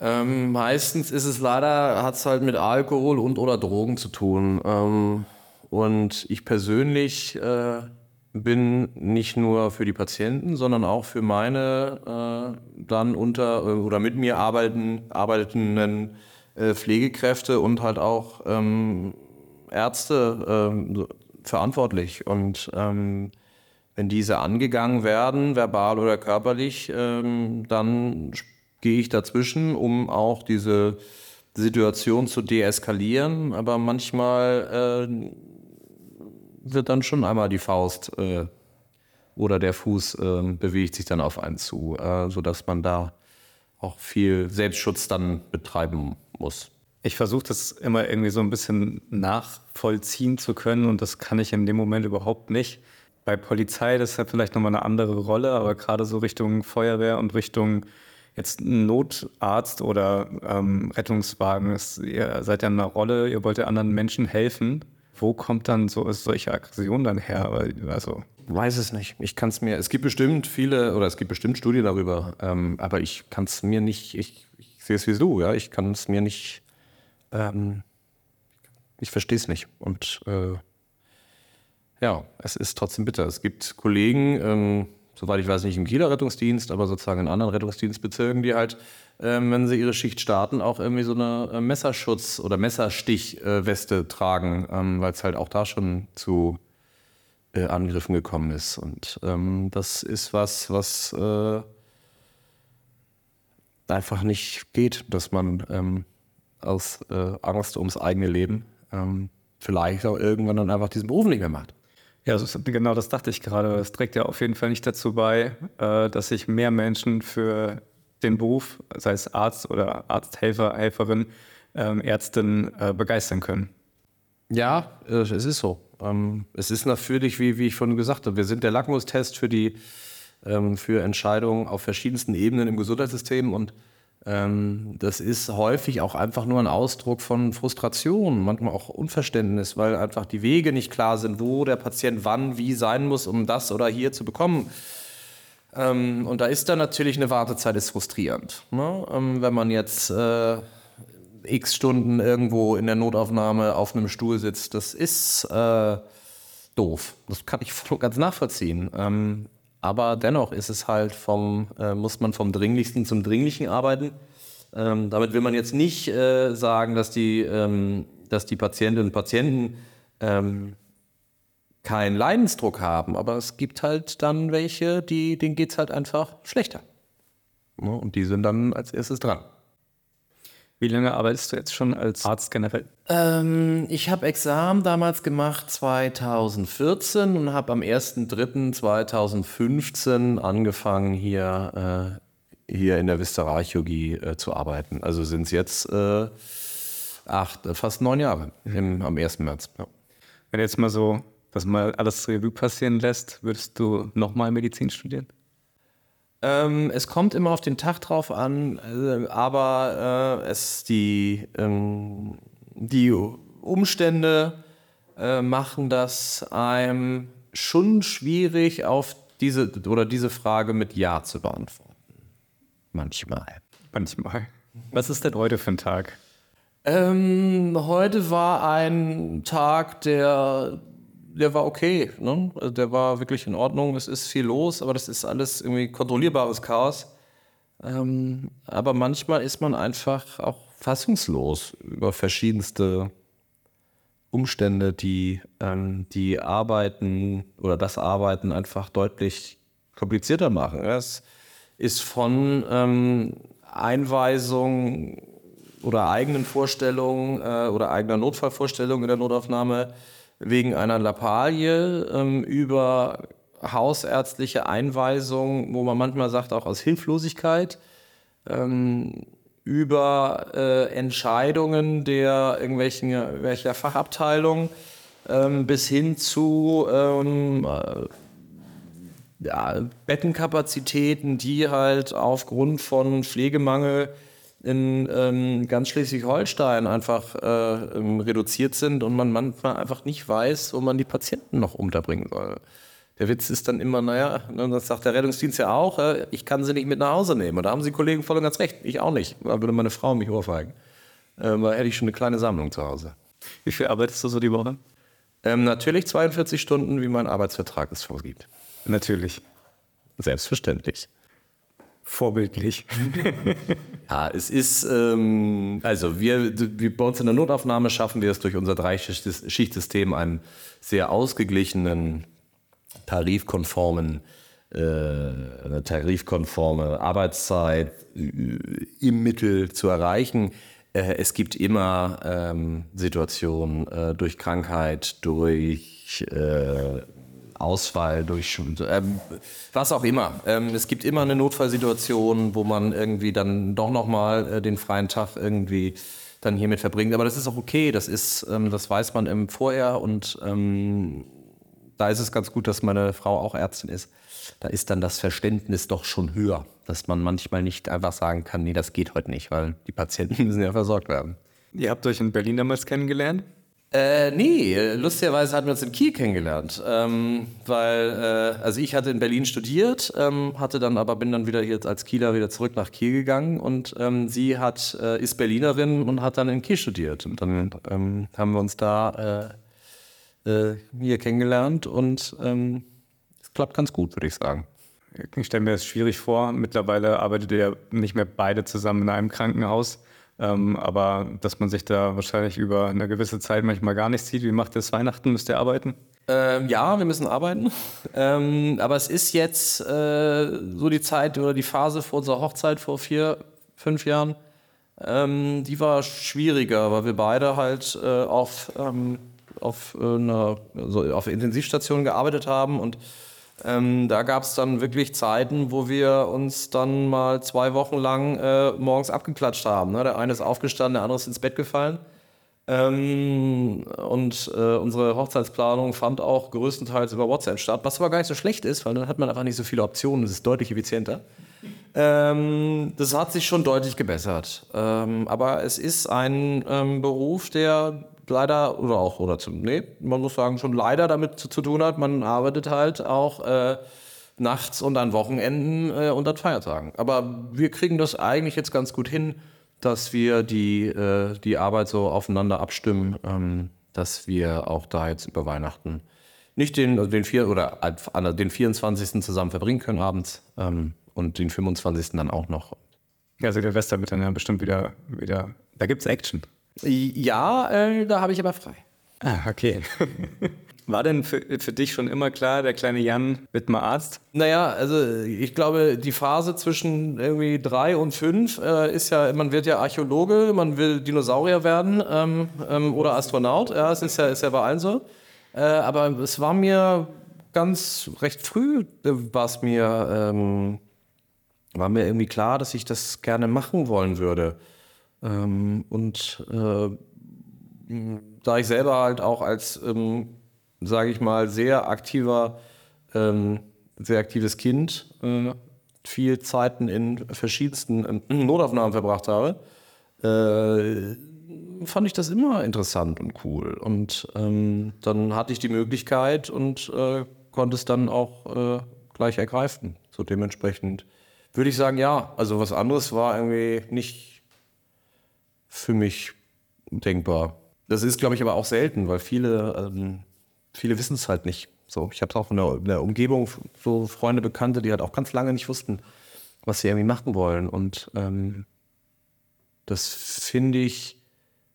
Ähm, meistens ist es leider, hat es halt mit Alkohol und oder Drogen zu tun. Ähm, und ich persönlich äh, bin nicht nur für die Patienten, sondern auch für meine äh, dann unter äh, oder mit mir arbeiten, arbeitenden äh, Pflegekräfte und halt auch ähm, Ärzte ähm, verantwortlich. Und ähm, wenn diese angegangen werden, verbal oder körperlich, ähm, dann gehe ich dazwischen, um auch diese Situation zu deeskalieren. Aber manchmal äh, wird dann schon einmal die Faust äh, oder der Fuß äh, bewegt sich dann auf einen zu, äh, sodass man da auch viel Selbstschutz dann betreiben muss. Ich versuche das immer irgendwie so ein bisschen nachvollziehen zu können und das kann ich in dem Moment überhaupt nicht. Bei Polizei, das ist ja vielleicht nochmal eine andere Rolle, aber gerade so Richtung Feuerwehr und Richtung Jetzt Notarzt oder ähm, Rettungswagen, ist, ihr seid ja in einer Rolle, ihr wollt ja anderen Menschen helfen. Wo kommt dann so solche Aggression dann her? Also weiß es nicht. Ich kann es mir. Es gibt bestimmt viele oder es gibt bestimmt Studien darüber, ähm, aber ich kann es mir nicht. Ich, ich sehe es wie du. Ja, ich kann es mir nicht. Ähm, ich verstehe es nicht und äh, ja, es ist trotzdem bitter. Es gibt Kollegen. Ähm, soweit ich weiß, nicht im Kieler Rettungsdienst, aber sozusagen in anderen Rettungsdienstbezirken, die halt, ähm, wenn sie ihre Schicht starten, auch irgendwie so eine äh, Messerschutz- oder Messerstichweste tragen, ähm, weil es halt auch da schon zu äh, Angriffen gekommen ist. Und ähm, das ist was, was äh, einfach nicht geht, dass man ähm, aus äh, Angst ums eigene Leben ähm, vielleicht auch irgendwann dann einfach diesen Beruf nicht mehr macht. Ja, genau das dachte ich gerade. Es trägt ja auf jeden Fall nicht dazu bei, äh, dass sich mehr Menschen für den Beruf, sei es Arzt oder Arzthelfer, Helferin, ähm, Ärztin, äh, begeistern können. Ja, äh, es ist so. Ähm, es ist natürlich, wie, wie ich vorhin gesagt habe, wir sind der Lackmustest für die ähm, für Entscheidungen auf verschiedensten Ebenen im Gesundheitssystem und das ist häufig auch einfach nur ein Ausdruck von Frustration, manchmal auch Unverständnis, weil einfach die Wege nicht klar sind, wo der Patient wann, wie sein muss, um das oder hier zu bekommen. Ähm, und da ist dann natürlich eine Wartezeit ist frustrierend. Ne? Ähm, wenn man jetzt äh, x Stunden irgendwo in der Notaufnahme auf einem Stuhl sitzt, das ist äh, doof. Das kann ich ganz nachvollziehen. Aber dennoch ist es halt vom, äh, muss man vom Dringlichsten zum Dringlichen arbeiten. Ähm, damit will man jetzt nicht äh, sagen, dass die, ähm, dass die Patientinnen und Patienten ähm, keinen Leidensdruck haben, aber es gibt halt dann welche, die, denen geht es halt einfach schlechter. Ja, und die sind dann als erstes dran. Wie lange arbeitest du jetzt schon als Arzt generell? Ähm, ich habe Examen damals gemacht 2014 und habe am 1.3.2015 angefangen hier, äh, hier in der Visteralchirurgie äh, zu arbeiten. Also sind es jetzt äh, acht, äh, fast neun Jahre im, am 1. März. Ja. Wenn jetzt mal so das mal alles Revue passieren lässt, würdest du nochmal Medizin studieren? Ähm, es kommt immer auf den Tag drauf an, äh, aber äh, es die, ähm, die Umstände äh, machen das einem schon schwierig, auf diese oder diese Frage mit Ja zu beantworten. Manchmal. Manchmal. Was ist denn heute für ein Tag? Ähm, heute war ein Tag, der der war okay. Ne? Also der war wirklich in Ordnung. Es ist viel los, aber das ist alles irgendwie kontrollierbares Chaos. Ähm, aber manchmal ist man einfach auch fassungslos über verschiedenste Umstände, die ähm, die Arbeiten oder das Arbeiten einfach deutlich komplizierter machen. Es ist von ähm, Einweisung oder eigenen Vorstellungen äh, oder eigener Notfallvorstellungen in der Notaufnahme wegen einer Lappalie ähm, über hausärztliche Einweisung, wo man manchmal sagt, auch aus Hilflosigkeit, ähm, über äh, Entscheidungen der irgendwelchen welcher Fachabteilung ähm, bis hin zu ähm, äh, ja, Bettenkapazitäten, die halt aufgrund von Pflegemangel in ähm, ganz Schleswig-Holstein einfach äh, ähm, reduziert sind und man manchmal einfach nicht weiß, wo man die Patienten noch unterbringen soll. Der Witz ist dann immer, naja, ne, das sagt der Rettungsdienst ja auch, äh, ich kann sie nicht mit nach Hause nehmen. Und da haben sie Kollegen voll und ganz recht. Ich auch nicht. Da würde meine Frau mich ohrfeigen. Äh, da hätte ich schon eine kleine Sammlung zu Hause. Wie viel arbeitest du so die Woche? Ähm, natürlich 42 Stunden, wie mein Arbeitsvertrag es vorgibt. Natürlich. Selbstverständlich. Vorbildlich. ja, es ist, ähm, also wir, wir, bei uns in der Notaufnahme schaffen wir es durch unser Dreischichtsystem einen sehr ausgeglichenen, tarifkonformen, äh, eine tarifkonforme Arbeitszeit äh, im Mittel zu erreichen. Äh, es gibt immer ähm, Situationen äh, durch Krankheit, durch Ausfall durch ähm, was auch immer. Ähm, es gibt immer eine Notfallsituation, wo man irgendwie dann doch nochmal äh, den freien Tag irgendwie dann hiermit verbringt. Aber das ist auch okay, das ist, ähm, das weiß man im Vorher und ähm, da ist es ganz gut, dass meine Frau auch Ärztin ist. Da ist dann das Verständnis doch schon höher, dass man manchmal nicht einfach sagen kann, nee, das geht heute nicht, weil die Patienten müssen ja versorgt werden. Ihr habt euch in Berlin damals kennengelernt? Äh, nee, lustigerweise hatten wir uns in Kiel kennengelernt, ähm, weil äh, also ich hatte in Berlin studiert, ähm, hatte dann aber bin dann wieder jetzt als Kieler wieder zurück nach Kiel gegangen und ähm, sie hat äh, ist Berlinerin und hat dann in Kiel studiert und dann ähm, haben wir uns da äh, äh, hier kennengelernt und ähm, es klappt ganz gut, würde ich sagen. Ich stelle mir das schwierig vor. Mittlerweile arbeitet ihr nicht mehr beide zusammen in einem Krankenhaus. Ähm, aber dass man sich da wahrscheinlich über eine gewisse Zeit manchmal gar nicht sieht. Wie macht ihr es Weihnachten? Müsst ihr arbeiten? Ähm, ja, wir müssen arbeiten. Ähm, aber es ist jetzt äh, so die Zeit oder die Phase vor unserer Hochzeit vor vier, fünf Jahren. Ähm, die war schwieriger, weil wir beide halt äh, auf, ähm, auf, äh, einer, also auf Intensivstation gearbeitet haben und ähm, da gab es dann wirklich Zeiten, wo wir uns dann mal zwei Wochen lang äh, morgens abgeklatscht haben. Ne? Der eine ist aufgestanden, der andere ist ins Bett gefallen. Ähm, und äh, unsere Hochzeitsplanung fand auch größtenteils über WhatsApp statt, was aber gar nicht so schlecht ist, weil dann hat man einfach nicht so viele Optionen, es ist deutlich effizienter. Ähm, das hat sich schon deutlich gebessert. Ähm, aber es ist ein ähm, Beruf, der leider, oder auch, oder zum, nee, man muss sagen, schon leider damit zu, zu tun hat. Man arbeitet halt auch äh, nachts und an Wochenenden äh, und an Feiertagen. Aber wir kriegen das eigentlich jetzt ganz gut hin, dass wir die, äh, die Arbeit so aufeinander abstimmen, ähm, dass wir auch da jetzt über Weihnachten nicht den, also den, vier, oder den 24. zusammen verbringen können abends ähm, und den 25. dann auch noch. Ja, Silvester wird dann ja bestimmt wieder, wieder da gibt es Action. Ja, äh, da habe ich aber frei. Ah, okay. War denn für, für dich schon immer klar, der kleine Jan wird mal Arzt? Naja, also ich glaube, die Phase zwischen irgendwie drei und fünf äh, ist ja, man wird ja Archäologe, man will Dinosaurier werden ähm, ähm, oder Astronaut. Ja, es ist ja, ist ja bei allen so. Äh, aber es war mir ganz recht früh, äh, war es mir, ähm, war mir irgendwie klar, dass ich das gerne machen wollen würde. Ähm, und äh, da ich selber halt auch als, ähm, sage ich mal, sehr aktiver, ähm, sehr aktives Kind äh, viel Zeiten in verschiedensten ähm, Notaufnahmen verbracht habe, äh, fand ich das immer interessant und cool. Und ähm, dann hatte ich die Möglichkeit und äh, konnte es dann auch äh, gleich ergreifen. So dementsprechend würde ich sagen, ja. Also was anderes war irgendwie nicht für mich denkbar. Das ist, glaube ich, aber auch selten, weil viele, ähm, viele wissen es halt nicht. So, ich habe es auch in der, in der, Umgebung so Freunde, Bekannte, die halt auch ganz lange nicht wussten, was sie irgendwie machen wollen. Und ähm, das finde ich,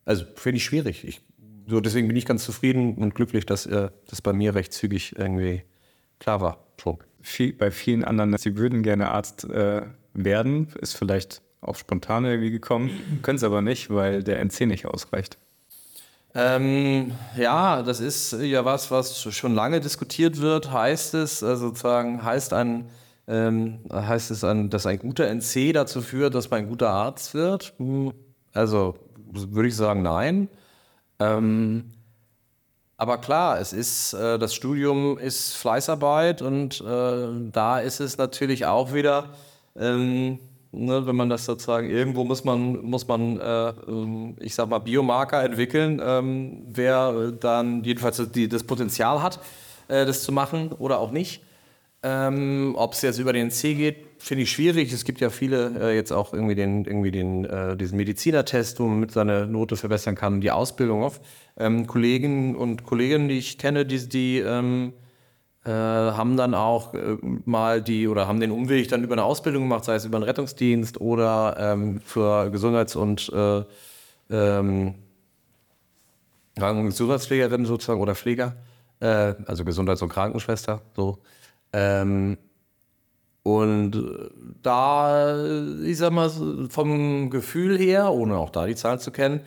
also finde ich schwierig. Ich, so deswegen bin ich ganz zufrieden und glücklich, dass äh, das bei mir recht zügig irgendwie klar war. So. Bei vielen anderen, sie würden gerne Arzt äh, werden, ist vielleicht auf spontan irgendwie gekommen, können es aber nicht, weil der NC nicht ausreicht. Ähm, ja, das ist ja was, was schon lange diskutiert wird. Heißt es äh, sozusagen, heißt ein, ähm, heißt es, ein, dass ein guter NC dazu führt, dass man ein guter Arzt wird? Hm, also würde ich sagen, nein. Ähm, aber klar, es ist, äh, das Studium ist Fleißarbeit und äh, da ist es natürlich auch wieder, ähm, Ne, wenn man das sozusagen irgendwo muss man muss man äh, ähm, ich sag mal Biomarker entwickeln, ähm, wer dann jedenfalls die, das Potenzial hat, äh, das zu machen oder auch nicht. Ähm, Ob es jetzt über den C geht, finde ich schwierig. Es gibt ja viele äh, jetzt auch irgendwie den irgendwie den äh, diesen Medizinertest, wo man mit seiner Note verbessern kann, die Ausbildung auf ähm, Kollegen und Kolleginnen, die ich kenne, die die ähm, äh, haben dann auch äh, mal die oder haben den Umweg dann über eine Ausbildung gemacht, sei es über einen Rettungsdienst oder ähm, für Gesundheits- und äh, ähm, Gesundheitspflegerin sozusagen oder Pfleger, äh, also Gesundheits- und Krankenschwester, so. Ähm, und da, ich sag mal, vom Gefühl her, ohne auch da die Zahlen zu kennen,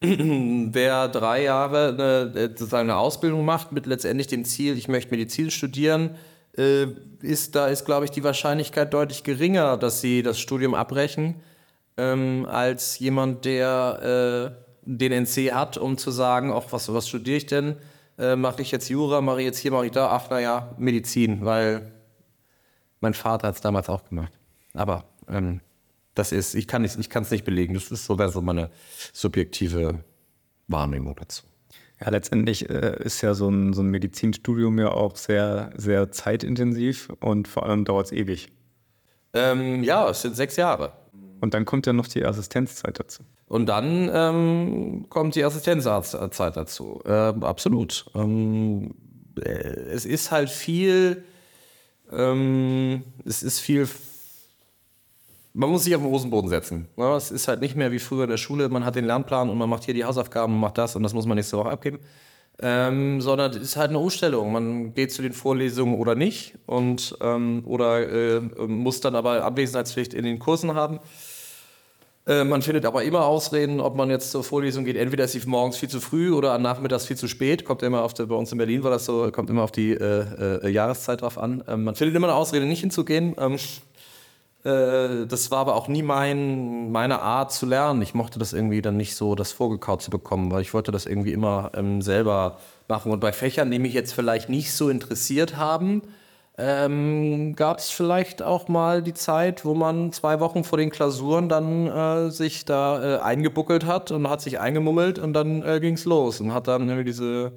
wer drei Jahre eine, äh, sozusagen eine Ausbildung macht mit letztendlich dem Ziel, ich möchte Medizin studieren, äh, ist, da ist, glaube ich, die Wahrscheinlichkeit deutlich geringer, dass sie das Studium abbrechen, ähm, als jemand, der äh, den NC hat, um zu sagen, auch was, was studiere ich denn? äh, mache ich jetzt Jura, mache ich jetzt hier, mache ich da, ach naja, Medizin, weil mein Vater hat es damals auch gemacht. Aber ähm, das ist, ich kann es nicht belegen. Das ist so, so meine subjektive Wahrnehmung dazu. Ja, letztendlich äh, ist ja so ein, so ein Medizinstudium ja auch sehr, sehr zeitintensiv und vor allem dauert es ewig. Ähm, ja, es sind sechs Jahre. Und dann kommt ja noch die Assistenzzeit dazu. Und dann ähm, kommt die Assistenzzeit dazu. Äh, absolut. Ähm, äh, es ist halt viel, ähm, es ist viel man muss sich auf den Hosenboden setzen. Es ist halt nicht mehr wie früher in der Schule, man hat den Lernplan und man macht hier die Hausaufgaben und macht das und das muss man nächste Woche abgeben. Ähm, sondern es ist halt eine Umstellung. Man geht zu den Vorlesungen oder nicht und ähm, oder äh, muss dann aber Abwesenheitspflicht in den Kursen haben. Äh, man findet aber immer Ausreden, ob man jetzt zur Vorlesung geht. Entweder ist sie morgens viel zu früh oder am Nachmittag viel zu spät. Kommt immer auf der, bei uns in Berlin war das so, kommt immer auf die äh, äh Jahreszeit drauf an. Ähm, man findet immer eine Ausrede, nicht hinzugehen. Äh, das war aber auch nie mein, meine Art zu lernen. Ich mochte das irgendwie dann nicht so, das vorgekaut zu bekommen, weil ich wollte das irgendwie immer ähm, selber machen. Und bei Fächern, die mich jetzt vielleicht nicht so interessiert haben, ähm, gab es vielleicht auch mal die Zeit, wo man zwei Wochen vor den Klausuren dann äh, sich da äh, eingebuckelt hat und hat sich eingemummelt und dann äh, ging es los und hat dann irgendwie diese,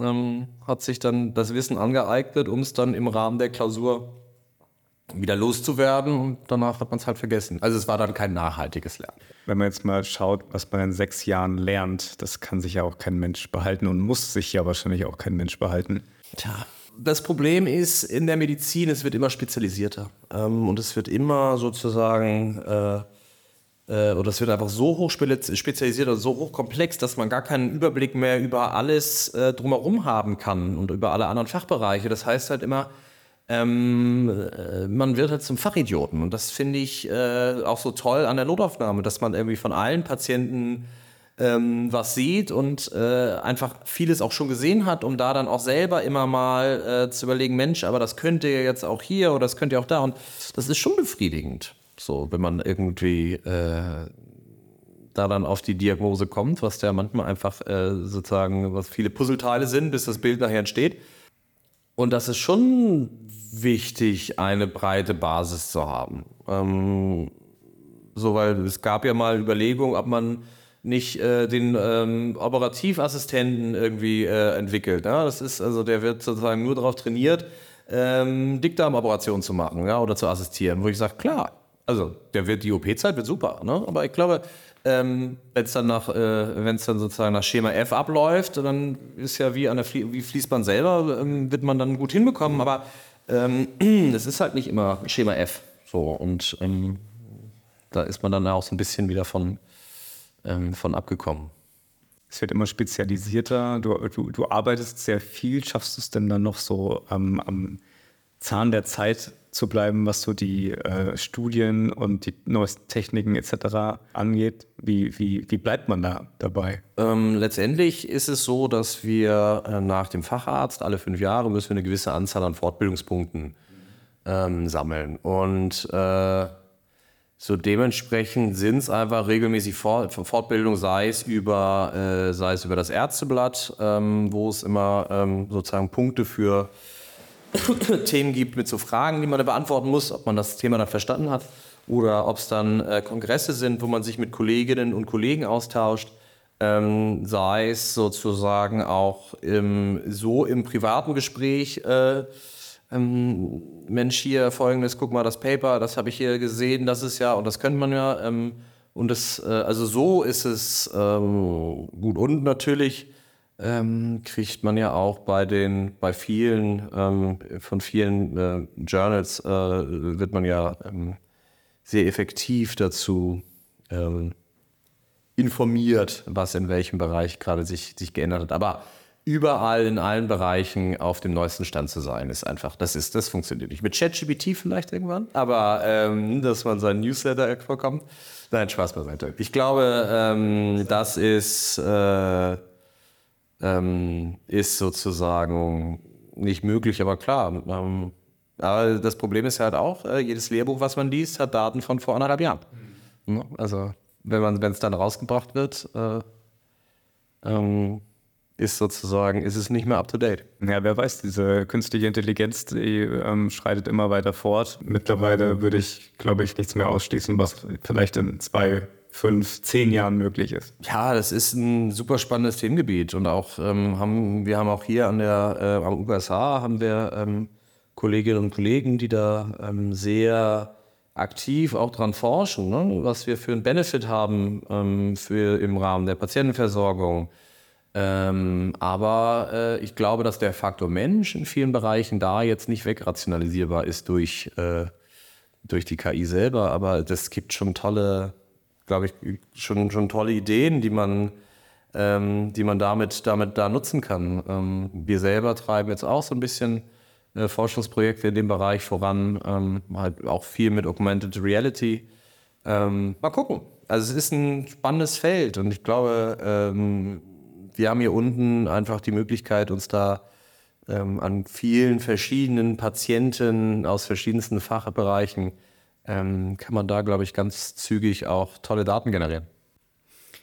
ähm, hat sich dann das Wissen angeeignet, um es dann im Rahmen der Klausur wieder loszuwerden und danach hat man es halt vergessen. Also es war dann kein nachhaltiges Lernen. Wenn man jetzt mal schaut, was man in sechs Jahren lernt, das kann sich ja auch kein Mensch behalten und muss sich ja wahrscheinlich auch kein Mensch behalten. Tja, das Problem ist in der Medizin, es wird immer spezialisierter ähm, und es wird immer sozusagen äh, äh, oder es wird einfach so hoch spezialisiert oder so hochkomplex, dass man gar keinen Überblick mehr über alles äh, drumherum haben kann und über alle anderen Fachbereiche. Das heißt halt immer, ähm, äh, man wird halt zum Fachidioten. Und das finde ich äh, auch so toll an der Notaufnahme, dass man irgendwie von allen Patienten ähm, was sieht und äh, einfach vieles auch schon gesehen hat, um da dann auch selber immer mal äh, zu überlegen, Mensch, aber das könnte ja jetzt auch hier oder das könnte ja auch da. Und das ist schon befriedigend, so wenn man irgendwie äh, da dann auf die Diagnose kommt, was da manchmal einfach äh, sozusagen, was viele Puzzleteile sind, bis das Bild nachher entsteht. Und das ist schon wichtig, eine breite Basis zu haben. Ähm, so, weil es gab ja mal Überlegungen, ob man nicht äh, den ähm, Operativassistenten irgendwie äh, entwickelt. Ja? Das ist also, der wird sozusagen nur darauf trainiert, ähm, Dickdarmoperationen zu machen ja, oder zu assistieren. Wo ich sage, klar, also der wird die OP-Zeit wird super, ne? aber ich glaube, ähm, wenn es dann nach, äh, wenn es dann sozusagen nach Schema F abläuft, dann ist ja wie an der Flie wie Fließband selber, ähm, wird man dann gut hinbekommen. Aber ähm, das ist halt nicht immer Schema F. So und ähm, da ist man dann auch so ein bisschen wieder von, ähm, von abgekommen. Es wird immer spezialisierter. Du, du, du arbeitest sehr viel. Schaffst du es denn dann noch so am, am Zahn der Zeit zu bleiben, was so die äh, Studien und die neuesten Techniken etc. angeht? Wie, wie, wie bleibt man da dabei? Ähm, letztendlich ist es so, dass wir äh, nach dem Facharzt alle fünf Jahre müssen wir eine gewisse Anzahl an Fortbildungspunkten ähm, sammeln. Und äh, so dementsprechend sind es einfach regelmäßig Fort Fortbildung, sei es über, äh, sei es über das Ärzteblatt, ähm, wo es immer ähm, sozusagen Punkte für Themen gibt mit so Fragen, die man da beantworten muss, ob man das Thema dann verstanden hat oder ob es dann äh, Kongresse sind, wo man sich mit Kolleginnen und Kollegen austauscht, ähm, sei es sozusagen auch im, so im privaten Gespräch, äh, ähm, Mensch, hier folgendes, guck mal das Paper, das habe ich hier gesehen, das ist ja, und das könnte man ja, ähm, und das, äh, also so ist es ähm, gut. Und natürlich ähm, kriegt man ja auch bei den, bei vielen, ähm, von vielen äh, Journals äh, wird man ja ähm, sehr effektiv dazu ähm, informiert, was in welchem Bereich gerade sich, sich geändert hat. Aber überall in allen Bereichen auf dem neuesten Stand zu sein, ist einfach, das ist, das funktioniert nicht. Mit ChatGPT vielleicht irgendwann, aber ähm, dass man seinen Newsletter bekommt. Nein, Spaß beiseite. Ich glaube, ähm, das ist äh, ähm, ist sozusagen nicht möglich, aber klar. Ähm, aber das Problem ist halt auch, äh, jedes Lehrbuch, was man liest, hat Daten von vor anderthalb Jahren. Mhm. Also wenn es dann rausgebracht wird, äh, ähm, ist sozusagen, ist es nicht mehr up to date. Ja, wer weiß, diese künstliche Intelligenz, die ähm, schreitet immer weiter fort. Mittlerweile würde ich, glaube ich, nichts mehr ausschließen, was vielleicht in zwei, fünf, zehn Jahren möglich ist. Ja, das ist ein super spannendes Themengebiet und auch ähm, haben wir haben auch hier an der äh, am UGSH haben wir ähm, Kolleginnen und Kollegen, die da ähm, sehr aktiv auch dran forschen, ne? was wir für einen Benefit haben ähm, für im Rahmen der Patientenversorgung ähm, aber äh, ich glaube, dass der Faktor Mensch in vielen Bereichen da jetzt nicht wegrationalisierbar ist durch, äh, durch die KI selber. Aber das gibt schon tolle, glaube ich, schon, schon tolle Ideen, die man, ähm, die man damit, damit da nutzen kann. Ähm, wir selber treiben jetzt auch so ein bisschen äh, Forschungsprojekte in dem Bereich voran, ähm, halt auch viel mit Augmented Reality. Ähm, mal gucken. Also es ist ein spannendes Feld und ich glaube, ähm, wir haben hier unten einfach die Möglichkeit, uns da ähm, an vielen verschiedenen Patienten aus verschiedensten Fachbereichen, ähm, kann man da, glaube ich, ganz zügig auch tolle Daten generieren.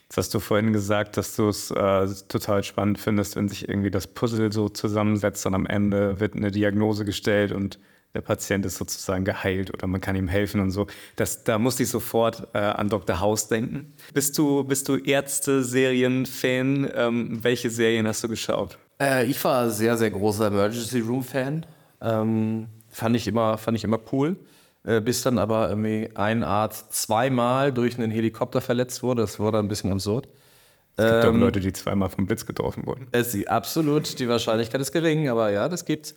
Jetzt hast du vorhin gesagt, dass du es äh, total spannend findest, wenn sich irgendwie das Puzzle so zusammensetzt und am Ende wird eine Diagnose gestellt und der Patient ist sozusagen geheilt oder man kann ihm helfen und so. Das, da musste ich sofort äh, an Dr. House denken. Bist du, bist du Ärzte-Serien-Fan? Ähm, welche Serien hast du geschaut? Äh, ich war sehr, sehr großer Emergency Room-Fan. Ähm, fand, ich immer, fand ich immer cool. Äh, bis dann aber irgendwie ein Arzt zweimal durch einen Helikopter verletzt wurde. Das wurde ein bisschen absurd. Es gibt ähm, auch Leute, die zweimal vom Blitz getroffen wurden. Es, absolut, die Wahrscheinlichkeit ist gering, aber ja, das gibt's.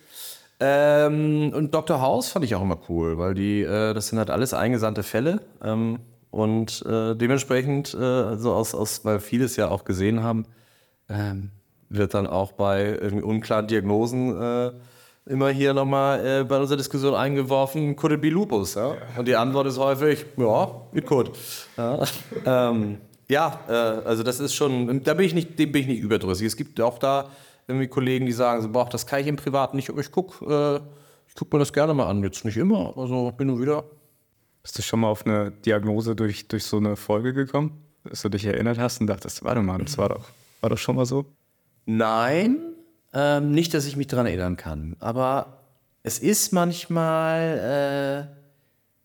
Ähm, und Dr. House fand ich auch immer cool, weil die, äh, das sind halt alles eingesandte Fälle. Ähm, und äh, dementsprechend, äh, also aus, aus, weil viele es ja auch gesehen haben, ähm, wird dann auch bei irgendwie unklaren Diagnosen äh, immer hier nochmal äh, bei unserer Diskussion eingeworfen, could it be lupus? Ja? ja. Und die Antwort ist häufig, ja, it could. Ja, ähm, ja äh, also das ist schon, da bin ich nicht, dem bin ich nicht überdrüssig. Es gibt auch da irgendwie Kollegen, die sagen, so, boah, das kann ich im Privaten nicht, aber ich gucke äh, guck mir das gerne mal an. Jetzt nicht immer, also bin nur wieder. Bist du schon mal auf eine Diagnose durch, durch so eine Folge gekommen? Dass du dich erinnert hast und dachtest, warte mal, das war doch, war doch schon mal so? Nein, ähm, nicht, dass ich mich daran erinnern kann. Aber es ist manchmal, äh,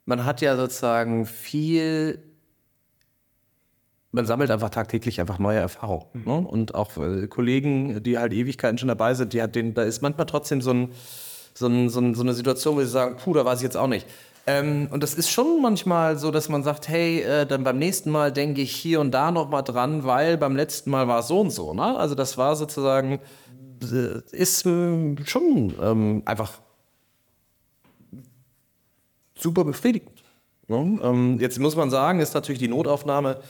man hat ja sozusagen viel man sammelt einfach tagtäglich einfach neue Erfahrungen. Mhm. Ne? Und auch äh, Kollegen, die halt Ewigkeiten schon dabei sind, die hat den, da ist manchmal trotzdem so, ein, so, ein, so, ein, so eine Situation, wo sie sagen, puh, da weiß ich jetzt auch nicht. Ähm, und das ist schon manchmal so, dass man sagt, hey, äh, dann beim nächsten Mal denke ich hier und da noch mal dran, weil beim letzten Mal war es so und so. Ne? Also das war sozusagen, ist äh, schon ähm, einfach super befriedigend. Ne? Ähm, jetzt muss man sagen, ist natürlich die Notaufnahme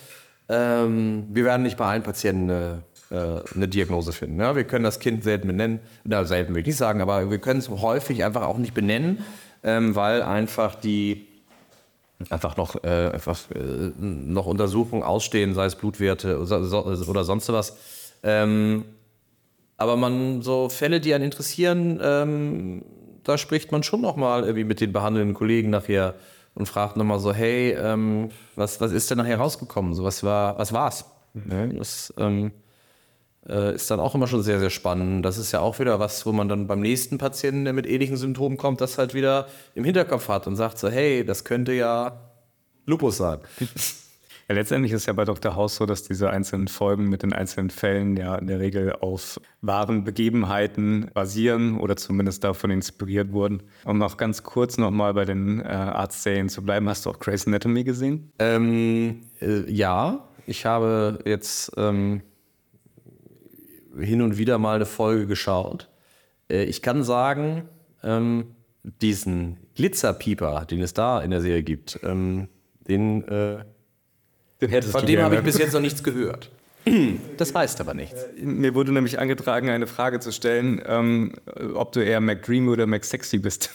ähm, wir werden nicht bei allen Patienten eine, äh, eine Diagnose finden. Ja? Wir können das Kind selten benennen, oder selten will ich nicht sagen, aber wir können es häufig einfach auch nicht benennen, ähm, weil einfach die einfach noch, äh, einfach, äh, noch Untersuchungen ausstehen, sei es Blutwerte oder, oder sonst was. Ähm, aber man so Fälle, die einen interessieren, ähm, da spricht man schon noch mal irgendwie mit den behandelnden Kollegen nachher und fragt nochmal so, hey, ähm, was, was ist denn nachher rausgekommen? So, was war, was war's? Mhm. Das ähm, äh, ist dann auch immer schon sehr, sehr spannend. Das ist ja auch wieder was, wo man dann beim nächsten Patienten, der mit ähnlichen Symptomen kommt, das halt wieder im Hinterkopf hat und sagt so, hey, das könnte ja Lupus sein. Ja, letztendlich ist ja bei Dr. House so, dass diese einzelnen Folgen mit den einzelnen Fällen ja in der Regel auf wahren Begebenheiten basieren oder zumindest davon inspiriert wurden. Um noch ganz kurz nochmal bei den äh, Arztserien zu bleiben, hast du auch Grey's Anatomy gesehen? Ähm, äh, ja, ich habe jetzt ähm, hin und wieder mal eine Folge geschaut. Äh, ich kann sagen, ähm, diesen Glitzerpieper, den es da in der Serie gibt, ähm, den äh, von dem habe ich bis jetzt noch nichts gehört. Das heißt aber nichts. Mir wurde nämlich angetragen, eine Frage zu stellen, ähm, ob du eher McDreamy oder McSexy bist.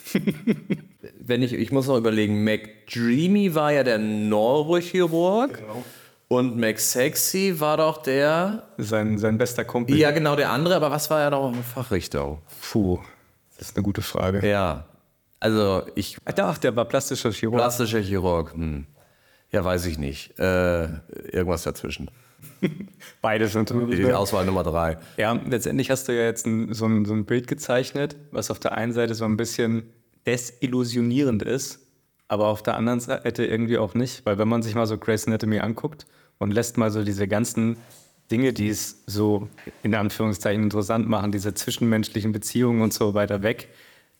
Wenn ich, ich muss noch überlegen, McDreamy war ja der Neurochirurg. Genau. Und McSexy war doch der. Sein, sein bester Kumpel. Ja, genau, der andere, aber was war er noch im Fachrichter? Puh, das ist eine gute Frage. Ja. Also ich. Ach, der war plastischer Chirurg. Plastischer Chirurg. Hm. Ja, weiß ich nicht. Äh, irgendwas dazwischen. Beides natürlich. Die Auswahl Nummer drei. Ja, letztendlich hast du ja jetzt ein, so, ein, so ein Bild gezeichnet, was auf der einen Seite so ein bisschen desillusionierend ist, aber auf der anderen Seite irgendwie auch nicht, weil wenn man sich mal so Grace Anatomy anguckt und lässt mal so diese ganzen Dinge, die es so in Anführungszeichen interessant machen, diese zwischenmenschlichen Beziehungen und so weiter weg,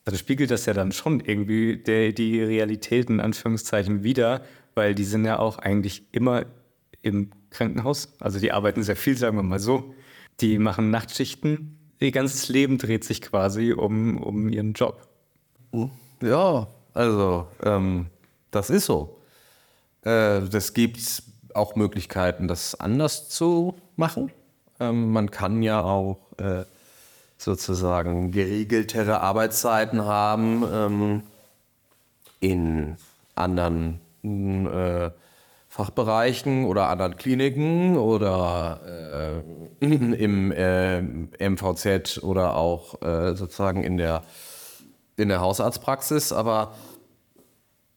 dann spiegelt das ja dann schon irgendwie der, die Realität in Anführungszeichen wieder, weil die sind ja auch eigentlich immer im Krankenhaus. Also die arbeiten sehr viel, sagen wir mal so. Die machen Nachtschichten. Ihr ganzes Leben dreht sich quasi um, um ihren Job. Ja, also ähm, das ist so. Äh, gibt auch Möglichkeiten, das anders zu machen. Ähm, man kann ja auch äh, sozusagen geregeltere Arbeitszeiten haben ähm, in anderen äh, Fachbereichen oder anderen Kliniken oder äh, im äh, MVZ oder auch äh, sozusagen in der, in der Hausarztpraxis. Aber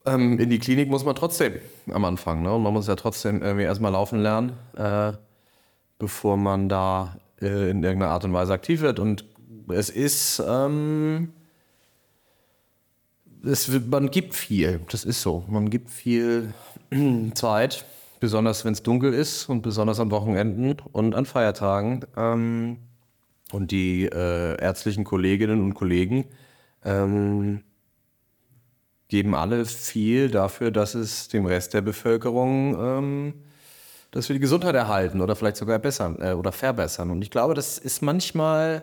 ähm, in die Klinik muss man trotzdem am Anfang. Ne? Und man muss ja trotzdem irgendwie erstmal laufen lernen, äh, bevor man da äh, in irgendeiner Art und Weise aktiv wird. Und es ist, ähm, es, man gibt viel, das ist so. Man gibt viel Zeit, besonders wenn es dunkel ist und besonders an Wochenenden und an Feiertagen. Ähm, und die äh, ärztlichen Kolleginnen und Kollegen ähm, geben alle viel dafür, dass es dem Rest der Bevölkerung, ähm, dass wir die Gesundheit erhalten oder vielleicht sogar bessern äh, oder verbessern. Und ich glaube, das ist manchmal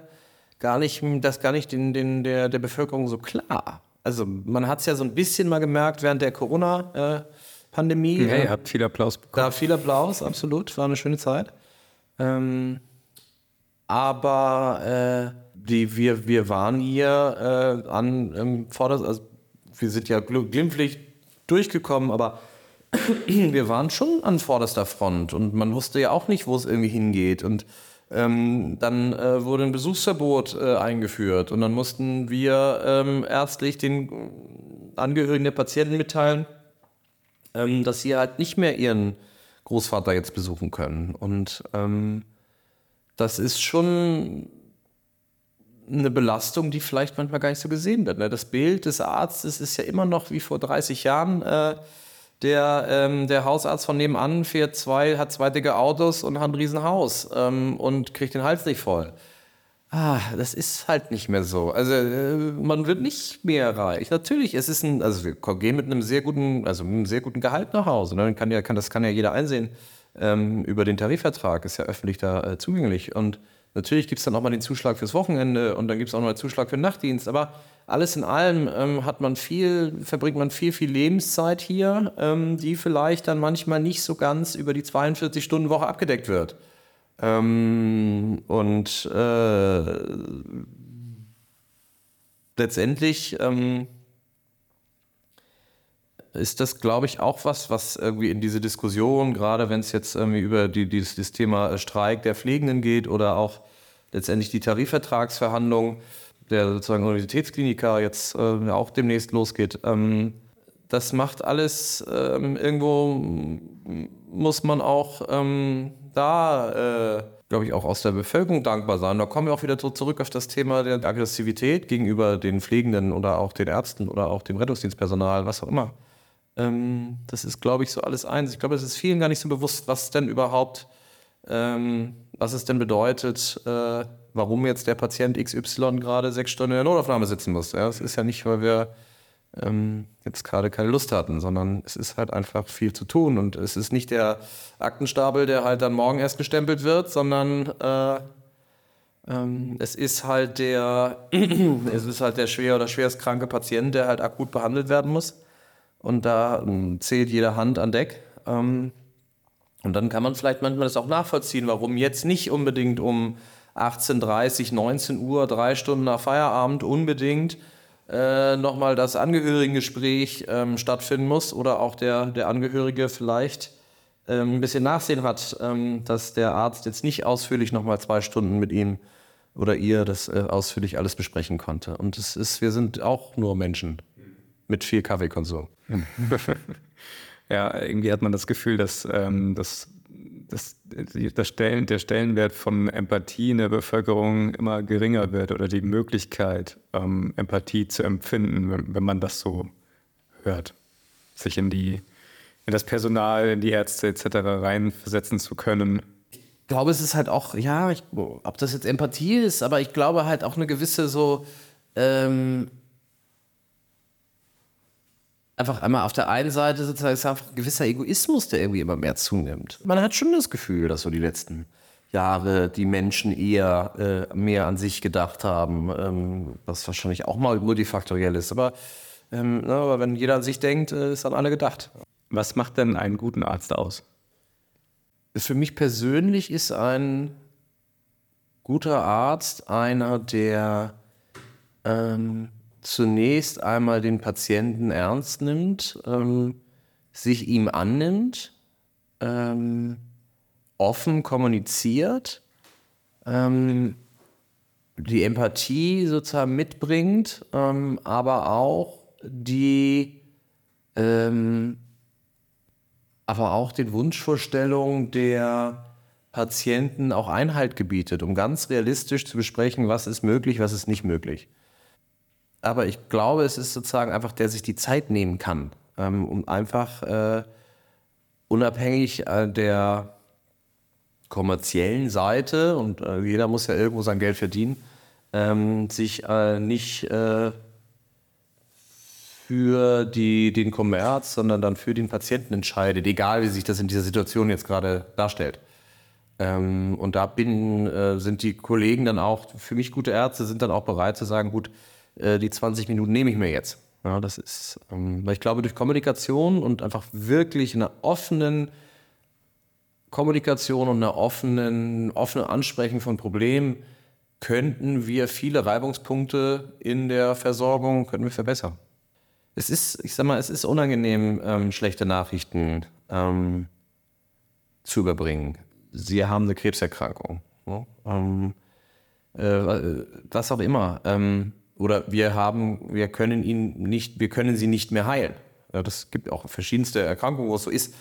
gar nicht, das gar nicht den, den, der, der Bevölkerung so klar. Also man hat es ja so ein bisschen mal gemerkt während der Corona-Pandemie. Ja, ihr habt viel Applaus bekommen. Da viel Applaus, absolut. War eine schöne Zeit. Ähm, aber äh, die, wir, wir waren hier äh, an ähm, vorderst, also wir sind ja glimpflich durchgekommen, aber wir waren schon an vorderster Front und man wusste ja auch nicht, wo es irgendwie hingeht. Und ähm, dann äh, wurde ein Besuchsverbot äh, eingeführt und dann mussten wir ähm, ärztlich den Angehörigen der Patienten mitteilen, ähm, dass sie halt nicht mehr ihren Großvater jetzt besuchen können. Und ähm, das ist schon eine Belastung, die vielleicht manchmal gar nicht so gesehen wird. Ne? Das Bild des Arztes ist ja immer noch wie vor 30 Jahren. Äh, der, ähm, der Hausarzt von nebenan fährt zwei, hat zwei dicke Autos und hat ein Riesenhaus ähm, und kriegt den Hals nicht voll. Ah, das ist halt nicht mehr so. Also äh, man wird nicht mehr reich. Natürlich, es ist ein, also wir gehen mit einem sehr guten, also einem sehr guten Gehalt nach Hause. Ne? Kann ja, kann, das kann ja jeder einsehen ähm, über den Tarifvertrag, ist ja öffentlich da äh, zugänglich. Und natürlich gibt es dann auch mal den Zuschlag fürs Wochenende und dann gibt es auch noch einen Zuschlag für den Nachtdienst. Aber alles in allem ähm, hat man viel, verbringt man viel, viel Lebenszeit hier, ähm, die vielleicht dann manchmal nicht so ganz über die 42-Stunden-Woche abgedeckt wird. Ähm, und äh, letztendlich ähm, ist das, glaube ich, auch was, was irgendwie in diese Diskussion, gerade wenn es jetzt irgendwie über die, dieses, das Thema Streik der Pflegenden geht oder auch letztendlich die Tarifvertragsverhandlungen, der sozusagen Universitätskliniker jetzt äh, auch demnächst losgeht. Ähm, das macht alles ähm, irgendwo muss man auch ähm, da, äh, glaube ich, auch aus der Bevölkerung dankbar sein. Da kommen wir auch wieder zurück auf das Thema der Aggressivität gegenüber den Pflegenden oder auch den Ärzten oder auch dem Rettungsdienstpersonal, was auch immer. Ähm, das ist, glaube ich, so alles eins. Ich glaube, es ist vielen gar nicht so bewusst, was denn überhaupt, ähm, was es denn bedeutet, äh, warum jetzt der Patient XY gerade sechs Stunden in der Notaufnahme sitzen muss. Ja, es ist ja nicht, weil wir ähm, jetzt gerade keine Lust hatten, sondern es ist halt einfach viel zu tun und es ist nicht der Aktenstapel, der halt dann morgen erst gestempelt wird, sondern äh, ähm, es ist halt der, es ist halt der schwer oder schwerstkranke Patient, der halt akut behandelt werden muss und da ähm, zählt jede Hand an Deck. Ähm, und dann kann man vielleicht manchmal das auch nachvollziehen, warum jetzt nicht unbedingt um 18.30, 19 Uhr, drei Stunden nach Feierabend unbedingt äh, nochmal das Angehörigengespräch ähm, stattfinden muss oder auch der, der Angehörige vielleicht ähm, ein bisschen Nachsehen hat, ähm, dass der Arzt jetzt nicht ausführlich nochmal zwei Stunden mit ihm oder ihr das äh, ausführlich alles besprechen konnte. Und es ist, wir sind auch nur Menschen mit viel Kaffeekonsum. ja, irgendwie hat man das Gefühl, dass, ähm, dass dass das Stellen, der Stellenwert von Empathie in der Bevölkerung immer geringer wird oder die Möglichkeit, ähm, Empathie zu empfinden, wenn, wenn, man das so hört, sich in die in das Personal, in die Ärzte etc. reinversetzen zu können. Ich glaube, es ist halt auch, ja, ich, ob das jetzt Empathie ist, aber ich glaube halt auch eine gewisse so ähm, einfach einmal auf der einen Seite sozusagen ist einfach ein gewisser Egoismus, der irgendwie immer mehr zunimmt. Man hat schon das Gefühl, dass so die letzten Jahre die Menschen eher äh, mehr an sich gedacht haben, ähm, was wahrscheinlich auch mal multifaktoriell ist. Aber, ähm, na, aber wenn jeder an sich denkt, äh, ist an alle gedacht. Was macht denn einen guten Arzt aus? Für mich persönlich ist ein guter Arzt einer, der ähm, zunächst einmal den Patienten ernst nimmt, ähm, sich ihm annimmt, ähm, offen kommuniziert, ähm, die Empathie sozusagen mitbringt, ähm, aber auch die ähm, aber auch den Wunschvorstellungen der Patienten auch Einhalt gebietet, um ganz realistisch zu besprechen, was ist möglich, was ist nicht möglich aber ich glaube, es ist sozusagen einfach, der sich die Zeit nehmen kann, ähm, um einfach äh, unabhängig äh, der kommerziellen Seite, und äh, jeder muss ja irgendwo sein Geld verdienen, ähm, sich äh, nicht äh, für die, den Kommerz, sondern dann für den Patienten entscheidet, egal wie sich das in dieser Situation jetzt gerade darstellt. Ähm, und da bin, äh, sind die Kollegen dann auch, für mich gute Ärzte, sind dann auch bereit zu sagen, gut, äh, die 20 Minuten nehme ich mir jetzt. Ja, das ist, ähm, ich glaube, durch Kommunikation und einfach wirklich einer offenen Kommunikation und einer offenen, offenen Ansprechen von Problemen könnten wir viele Reibungspunkte in der Versorgung können wir verbessern. Es ist, ich sag mal, es ist unangenehm, ähm, schlechte Nachrichten ähm, zu überbringen. Sie haben eine Krebserkrankung. Ne? Ähm, äh, was auch immer. Oder wir haben, wir können ihn nicht, wir können sie nicht mehr heilen. Ja, das gibt auch verschiedenste Erkrankungen, wo es so ist.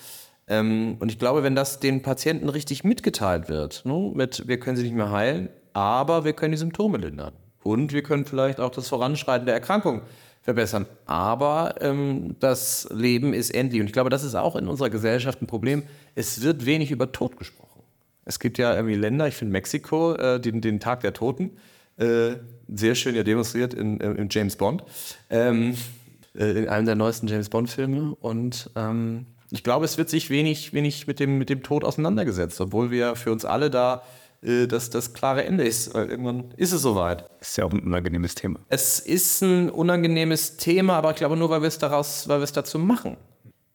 Ähm, und ich glaube, wenn das den Patienten richtig mitgeteilt wird, ne, mit wir können sie nicht mehr heilen, aber wir können die Symptome lindern. Und wir können vielleicht auch das Voranschreiten der Erkrankung verbessern. Aber ähm, das Leben ist endlich. Und ich glaube, das ist auch in unserer Gesellschaft ein Problem. Es wird wenig über Tod gesprochen. Es gibt ja irgendwie Länder, ich finde Mexiko, äh, den, den Tag der Toten äh, sehr schön ja demonstriert in, äh, in James Bond, ähm, äh, in einem der neuesten James Bond-Filme. Und ähm, ich glaube, es wird sich wenig, wenig mit, dem, mit dem Tod auseinandergesetzt, obwohl wir für uns alle da äh, das, das klare Ende ist. Weil irgendwann ist es soweit. Ist ja auch ein unangenehmes Thema. Es ist ein unangenehmes Thema, aber ich glaube nur, weil wir es daraus, weil wir es dazu machen.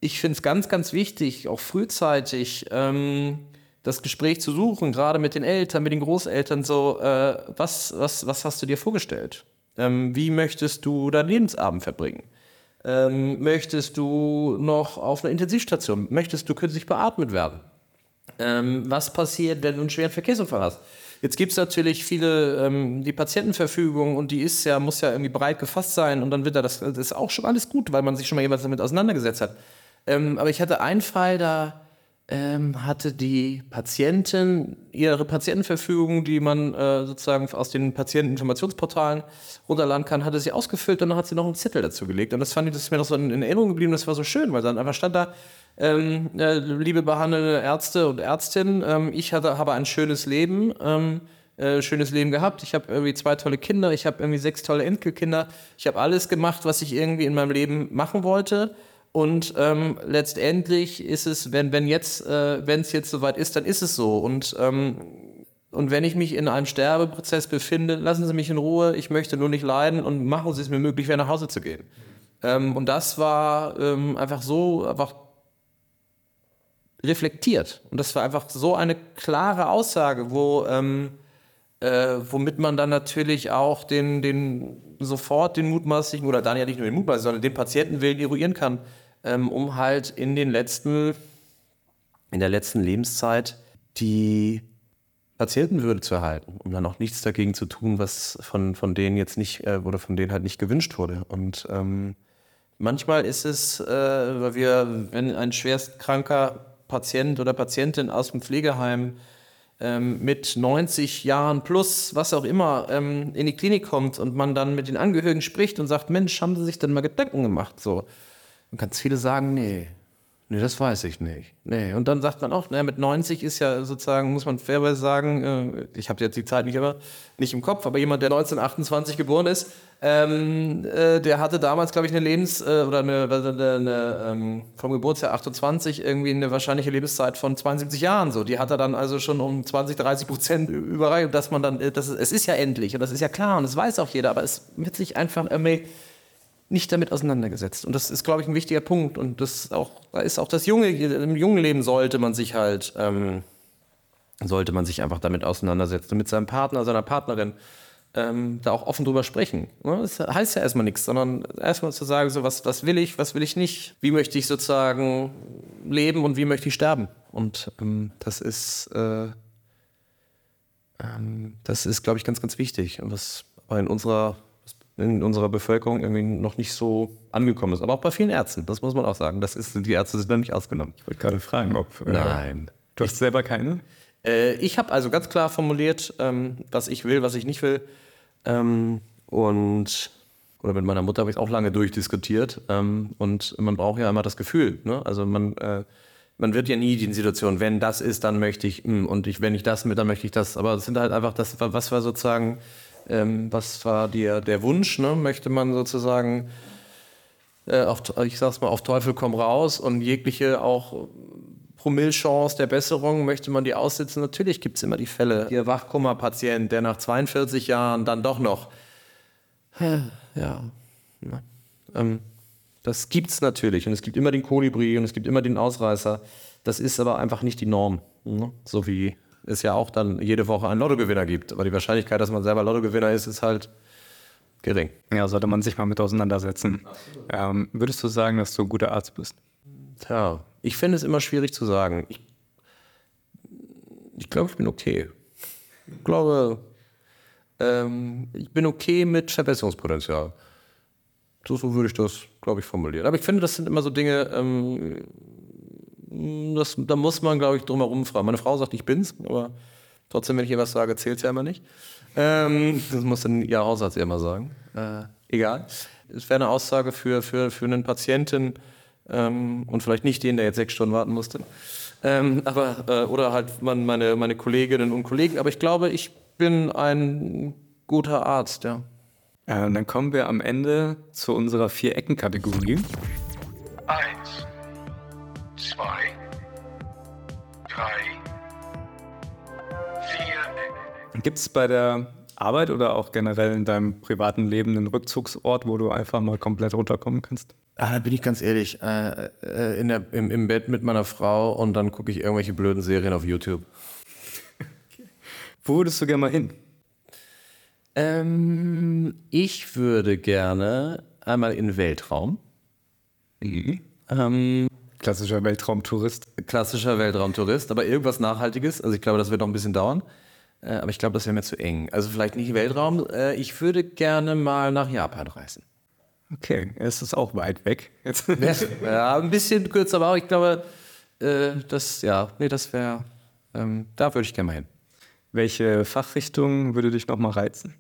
Ich finde es ganz, ganz wichtig, auch frühzeitig ähm, das Gespräch zu suchen, gerade mit den Eltern, mit den Großeltern, so, äh, was, was, was hast du dir vorgestellt? Ähm, wie möchtest du deinen Lebensabend verbringen? Ähm, möchtest du noch auf einer Intensivstation? Möchtest du künstlich beatmet werden? Ähm, was passiert, wenn du einen schweren Verkehrsunfall hast? Jetzt gibt es natürlich viele, ähm, die Patientenverfügung und die ist ja, muss ja irgendwie breit gefasst sein und dann wird da das, das ist auch schon alles gut, weil man sich schon mal jemals damit auseinandergesetzt hat. Ähm, aber ich hatte einen Fall, da ähm, hatte die Patientin ihre Patientenverfügung, die man äh, sozusagen aus den Patienteninformationsportalen runterladen kann, hatte sie ausgefüllt und dann hat sie noch einen Zettel dazu gelegt. Und das fand ich, das ist mir noch so in Erinnerung geblieben, das war so schön, weil dann einfach stand da, ähm, äh, liebe behandelnde Ärzte und Ärztinnen, ähm, ich hatte, habe ein schönes Leben, ähm, äh, schönes Leben gehabt. Ich habe irgendwie zwei tolle Kinder, ich habe irgendwie sechs tolle Enkelkinder. Ich habe alles gemacht, was ich irgendwie in meinem Leben machen wollte. Und ähm, letztendlich ist es, wenn, wenn jetzt, äh, wenn es jetzt soweit ist, dann ist es so. Und, ähm, und wenn ich mich in einem Sterbeprozess befinde, lassen Sie mich in Ruhe, ich möchte nur nicht leiden und machen Sie es mir möglich, wieder nach Hause zu gehen. Ähm, und das war ähm, einfach so, einfach reflektiert. Und das war einfach so eine klare Aussage, wo, ähm, äh, womit man dann natürlich auch den, den sofort den mutmaßlichen, oder dann ja nicht nur den mutmaßlichen, sondern den Patientenwillen eruieren kann, ähm, um halt in den letzten, in der letzten Lebenszeit die Patientenwürde zu erhalten, um dann auch nichts dagegen zu tun, was von, von denen jetzt nicht äh, oder von denen halt nicht gewünscht wurde. Und ähm, manchmal ist es, äh, weil wir, wenn ein schwerstkranker Patient oder Patientin aus dem Pflegeheim ähm, mit 90 Jahren plus, was auch immer, ähm, in die Klinik kommt und man dann mit den Angehörigen spricht und sagt, Mensch, haben Sie sich denn mal Gedanken gemacht? So. Und ganz viele sagen, nee, Nee, das weiß ich nicht. Nee. Und dann sagt man auch, naja, mit 90 ist ja sozusagen, muss man fairerweise sagen, äh, ich habe jetzt die Zeit nicht immer nicht im Kopf, aber jemand, der 1928 geboren ist, ähm, äh, der hatte damals, glaube ich, eine Lebens- äh, oder eine, eine, eine ähm, vom Geburtsjahr 28 irgendwie eine wahrscheinliche Lebenszeit von 72 Jahren. So, die hat er dann also schon um 20, 30 Prozent überreicht, dass man dann, äh, das es ist ja endlich und das ist ja klar und das weiß auch jeder, aber es wird sich einfach irgendwie nicht damit auseinandergesetzt. Und das ist, glaube ich, ein wichtiger Punkt. Und das auch, da ist auch das junge, im jungen Leben sollte man sich halt, ähm, sollte man sich einfach damit auseinandersetzen, mit seinem Partner, seiner Partnerin, ähm, da auch offen drüber sprechen. Ne? Das heißt ja erstmal nichts, sondern erstmal zu sagen, so was, was will ich, was will ich nicht, wie möchte ich sozusagen leben und wie möchte ich sterben. Und ähm, das ist, äh, ähm, das ist, glaube ich, ganz, ganz wichtig. Und was in unserer in unserer Bevölkerung irgendwie noch nicht so angekommen ist. Aber auch bei vielen Ärzten, das muss man auch sagen. Das ist, die Ärzte sind da nicht ausgenommen. Ich wollte gerade fragen, ob. Äh, Nein. Du hast selber keine? Äh, ich habe also ganz klar formuliert, ähm, was ich will, was ich nicht will. Ähm, und oder mit meiner Mutter habe ich es auch lange durchdiskutiert. Ähm, und man braucht ja immer das Gefühl. Ne? Also man, äh, man wird ja nie in Situation, wenn das ist, dann möchte ich, mh, hm, und ich, wenn ich das mit, dann möchte ich das. Aber es sind halt einfach das, was war sozusagen ähm, was war dir der Wunsch? Ne? Möchte man sozusagen, äh, auf, ich sag's mal, auf Teufel komm raus und jegliche auch Promillchance der Besserung, möchte man die aussitzen? Natürlich gibt es immer die Fälle. Der Wachkummerpatient, der nach 42 Jahren dann doch noch, ja, ja ähm, das gibt's natürlich. Und es gibt immer den Kolibri und es gibt immer den Ausreißer. Das ist aber einfach nicht die Norm. Ne? So wie es ja auch dann jede Woche einen Lottogewinner gibt. Aber die Wahrscheinlichkeit, dass man selber Lottogewinner ist, ist halt gering. Ja, sollte man sich mal mit auseinandersetzen. Ähm, würdest du sagen, dass du ein guter Arzt bist? Tja, ich finde es immer schwierig zu sagen. Ich, ich glaube, ich bin okay. Ich glaube, ähm, ich bin okay mit Verbesserungspotenzial. So, so würde ich das, glaube ich, formulieren. Aber ich finde, das sind immer so Dinge, ähm, das, da muss man, glaube ich, drum herum fragen. Meine Frau sagt, ich bin's, aber trotzdem, wenn ich ihr was sage, zählt es ja immer nicht. Ähm, das muss dann ihr Hausarzt immer sagen. Äh, egal. Es wäre eine Aussage für, für, für einen Patienten ähm, und vielleicht nicht den, der jetzt sechs Stunden warten musste. Ähm, aber, äh, oder halt man, meine, meine Kolleginnen und Kollegen. Aber ich glaube, ich bin ein guter Arzt, ja. ja und dann kommen wir am Ende zu unserer Vier-Ecken-Kategorie. Eins zwei, drei, vier. Gibt es bei der Arbeit oder auch generell in deinem privaten Leben einen Rückzugsort, wo du einfach mal komplett runterkommen kannst? Ah, da bin ich ganz ehrlich, äh, äh, in der, im, im Bett mit meiner Frau und dann gucke ich irgendwelche blöden Serien auf YouTube. okay. Wo würdest du gerne mal hin? Ähm, ich würde gerne einmal in den Weltraum. Mhm. Ähm, Klassischer Weltraumtourist. Klassischer Weltraumtourist, aber irgendwas Nachhaltiges. Also ich glaube, das wird noch ein bisschen dauern. Äh, aber ich glaube, das wäre mir zu eng. Also vielleicht nicht Weltraum. Äh, ich würde gerne mal nach Japan reisen. Okay, es ist auch weit weg. Ja, ein bisschen kürzer, aber auch ich glaube, äh, das, ja, nee, das wäre, ähm, da würde ich gerne mal hin. Welche Fachrichtung würde dich nochmal reizen?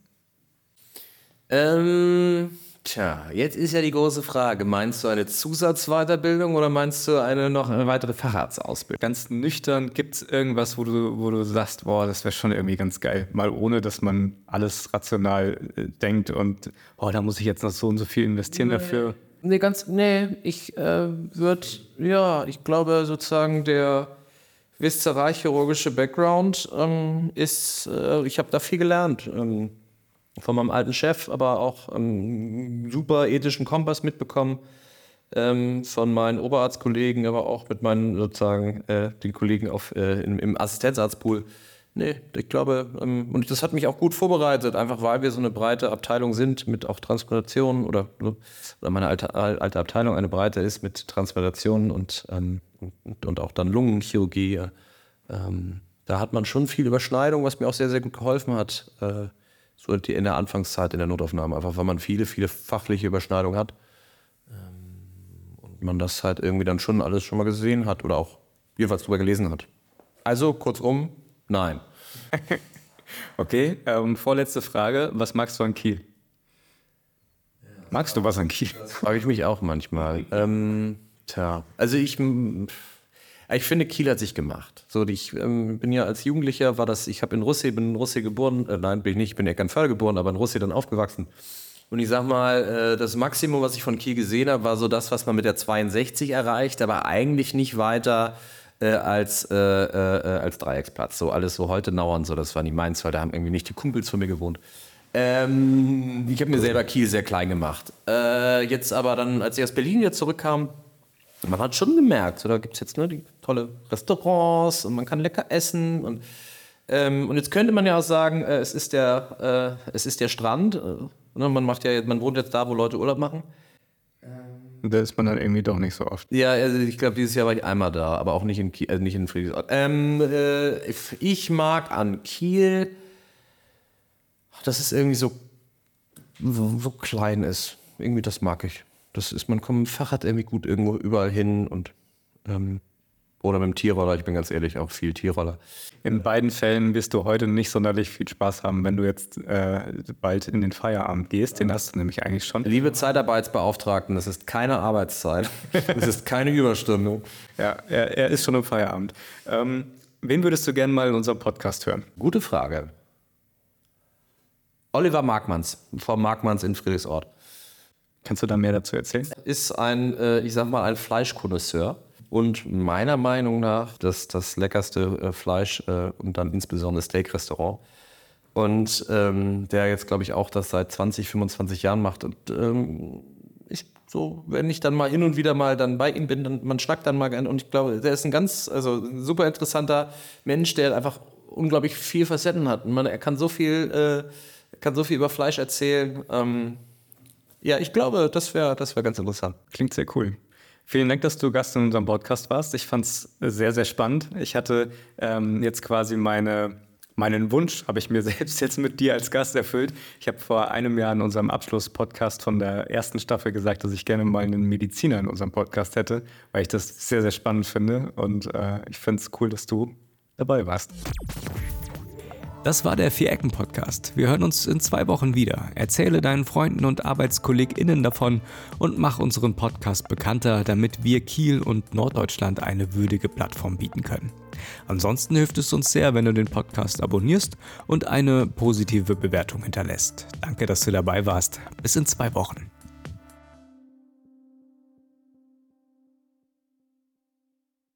Ähm, Tja, jetzt ist ja die große Frage, meinst du eine Zusatzweiterbildung oder meinst du eine noch eine weitere Facharztausbildung? Ganz nüchtern, gibt es irgendwas, wo du, wo du sagst, boah, das wäre schon irgendwie ganz geil, mal ohne, dass man alles rational äh, denkt und, boah, da muss ich jetzt noch so und so viel investieren nee. dafür? Nee, ganz, nee, ich äh, würde, ja, ich glaube sozusagen der viszeralchirurgische Background ähm, ist, äh, ich habe da viel gelernt. Ähm, von meinem alten Chef, aber auch einen super ethischen Kompass mitbekommen. Ähm, von meinen Oberarztkollegen, aber auch mit meinen sozusagen äh, den Kollegen auf, äh, im, im Assistenzarztpool. Nee, ich glaube, ähm, und das hat mich auch gut vorbereitet, einfach weil wir so eine breite Abteilung sind mit auch Transplantationen oder, oder meine alte, alte Abteilung eine breite ist mit Transplantationen und, ähm, und, und, auch dann Lungenchirurgie. Ähm, da hat man schon viel Überschneidung, was mir auch sehr, sehr gut geholfen hat. Äh, so in der Anfangszeit in der Notaufnahme, einfach weil man viele, viele fachliche Überschneidungen hat. Ähm, und man das halt irgendwie dann schon alles schon mal gesehen hat oder auch jedenfalls drüber gelesen hat. Also kurzum, nein. okay, ähm, vorletzte Frage. Was magst du an Kiel? Magst du was an Kiel? Das frage ich mich auch manchmal. Ähm, tja, also ich, ich finde, Kiel hat sich gemacht. So, ich ähm, bin ja als Jugendlicher, war das, ich habe in Russia, bin in Russia geboren, äh, nein, bin ich nicht, ich bin ja kein Fall geboren, aber in Russia dann aufgewachsen. Und ich sag mal, äh, das Maximum, was ich von Kiel gesehen habe, war so das, was man mit der 62 erreicht, aber eigentlich nicht weiter äh, als, äh, als Dreiecksplatz. So alles so heute Nauern, so, das war nicht meins, weil da haben irgendwie nicht die Kumpels von mir gewohnt. Ähm, ich habe mir selber Kiel sehr klein gemacht. Jetzt aber dann, als ich aus Berlin jetzt zurückkam, man hat schon gemerkt, so, da gibt es jetzt ne, die tolle Restaurants und man kann lecker essen und ähm, und jetzt könnte man ja auch sagen, äh, es, ist der, äh, es ist der Strand. Äh, ne, man, macht ja, man wohnt jetzt da, wo Leute Urlaub machen. Da ist man dann irgendwie doch nicht so oft. Ja, also ich glaube, dieses Jahr war ich einmal da, aber auch nicht in, Kiel, also nicht in Friedrichsort. Ähm, äh, ich mag an Kiel, dass es irgendwie so, so, so, klein ist. Irgendwie das mag ich. Das ist, man kommt mit dem Fahrrad irgendwie gut irgendwo überall hin und ähm, oder mit dem Tierroller, ich bin ganz ehrlich, auch viel Tierroller. In beiden Fällen wirst du heute nicht sonderlich viel Spaß haben, wenn du jetzt äh, bald in den Feierabend gehst. Den hast du nämlich eigentlich schon. Liebe Zeitarbeitsbeauftragten, das ist keine Arbeitszeit. Das ist keine Überstunde. Ja, er, er, ist schon im Feierabend. Ähm, wen würdest du gerne mal in unserem Podcast hören? Gute Frage. Oliver Markmanns vom Markmanns in Friedrichsort. Kannst du da mehr dazu erzählen? Ist ein, äh, ich sag mal, ein Fleischkonnoisseur und meiner Meinung nach das, das leckerste äh, Fleisch äh, und dann insbesondere Steak-Restaurant. Und ähm, der jetzt, glaube ich, auch das seit 20, 25 Jahren macht. Und ähm, ich, so, wenn ich dann mal hin und wieder mal dann bei ihm bin, dann man schnackt dann mal gerne. Und ich glaube, der ist ein ganz, also ein super interessanter Mensch, der einfach unglaublich viel Facetten hat. Und man, er kann so viel, äh, kann so viel über Fleisch erzählen. Ähm, ja, ich glaube, das wäre das wär ganz interessant. Klingt sehr cool. Vielen Dank, dass du Gast in unserem Podcast warst. Ich fand es sehr, sehr spannend. Ich hatte ähm, jetzt quasi meine, meinen Wunsch, habe ich mir selbst jetzt mit dir als Gast erfüllt. Ich habe vor einem Jahr in unserem Abschlusspodcast von der ersten Staffel gesagt, dass ich gerne mal einen Mediziner in unserem Podcast hätte, weil ich das sehr, sehr spannend finde. Und äh, ich finde es cool, dass du dabei warst. Das war der Vier-Ecken-Podcast. Wir hören uns in zwei Wochen wieder. Erzähle deinen Freunden und ArbeitskollegInnen davon und mach unseren Podcast bekannter, damit wir Kiel und Norddeutschland eine würdige Plattform bieten können. Ansonsten hilft es uns sehr, wenn du den Podcast abonnierst und eine positive Bewertung hinterlässt. Danke, dass du dabei warst. Bis in zwei Wochen.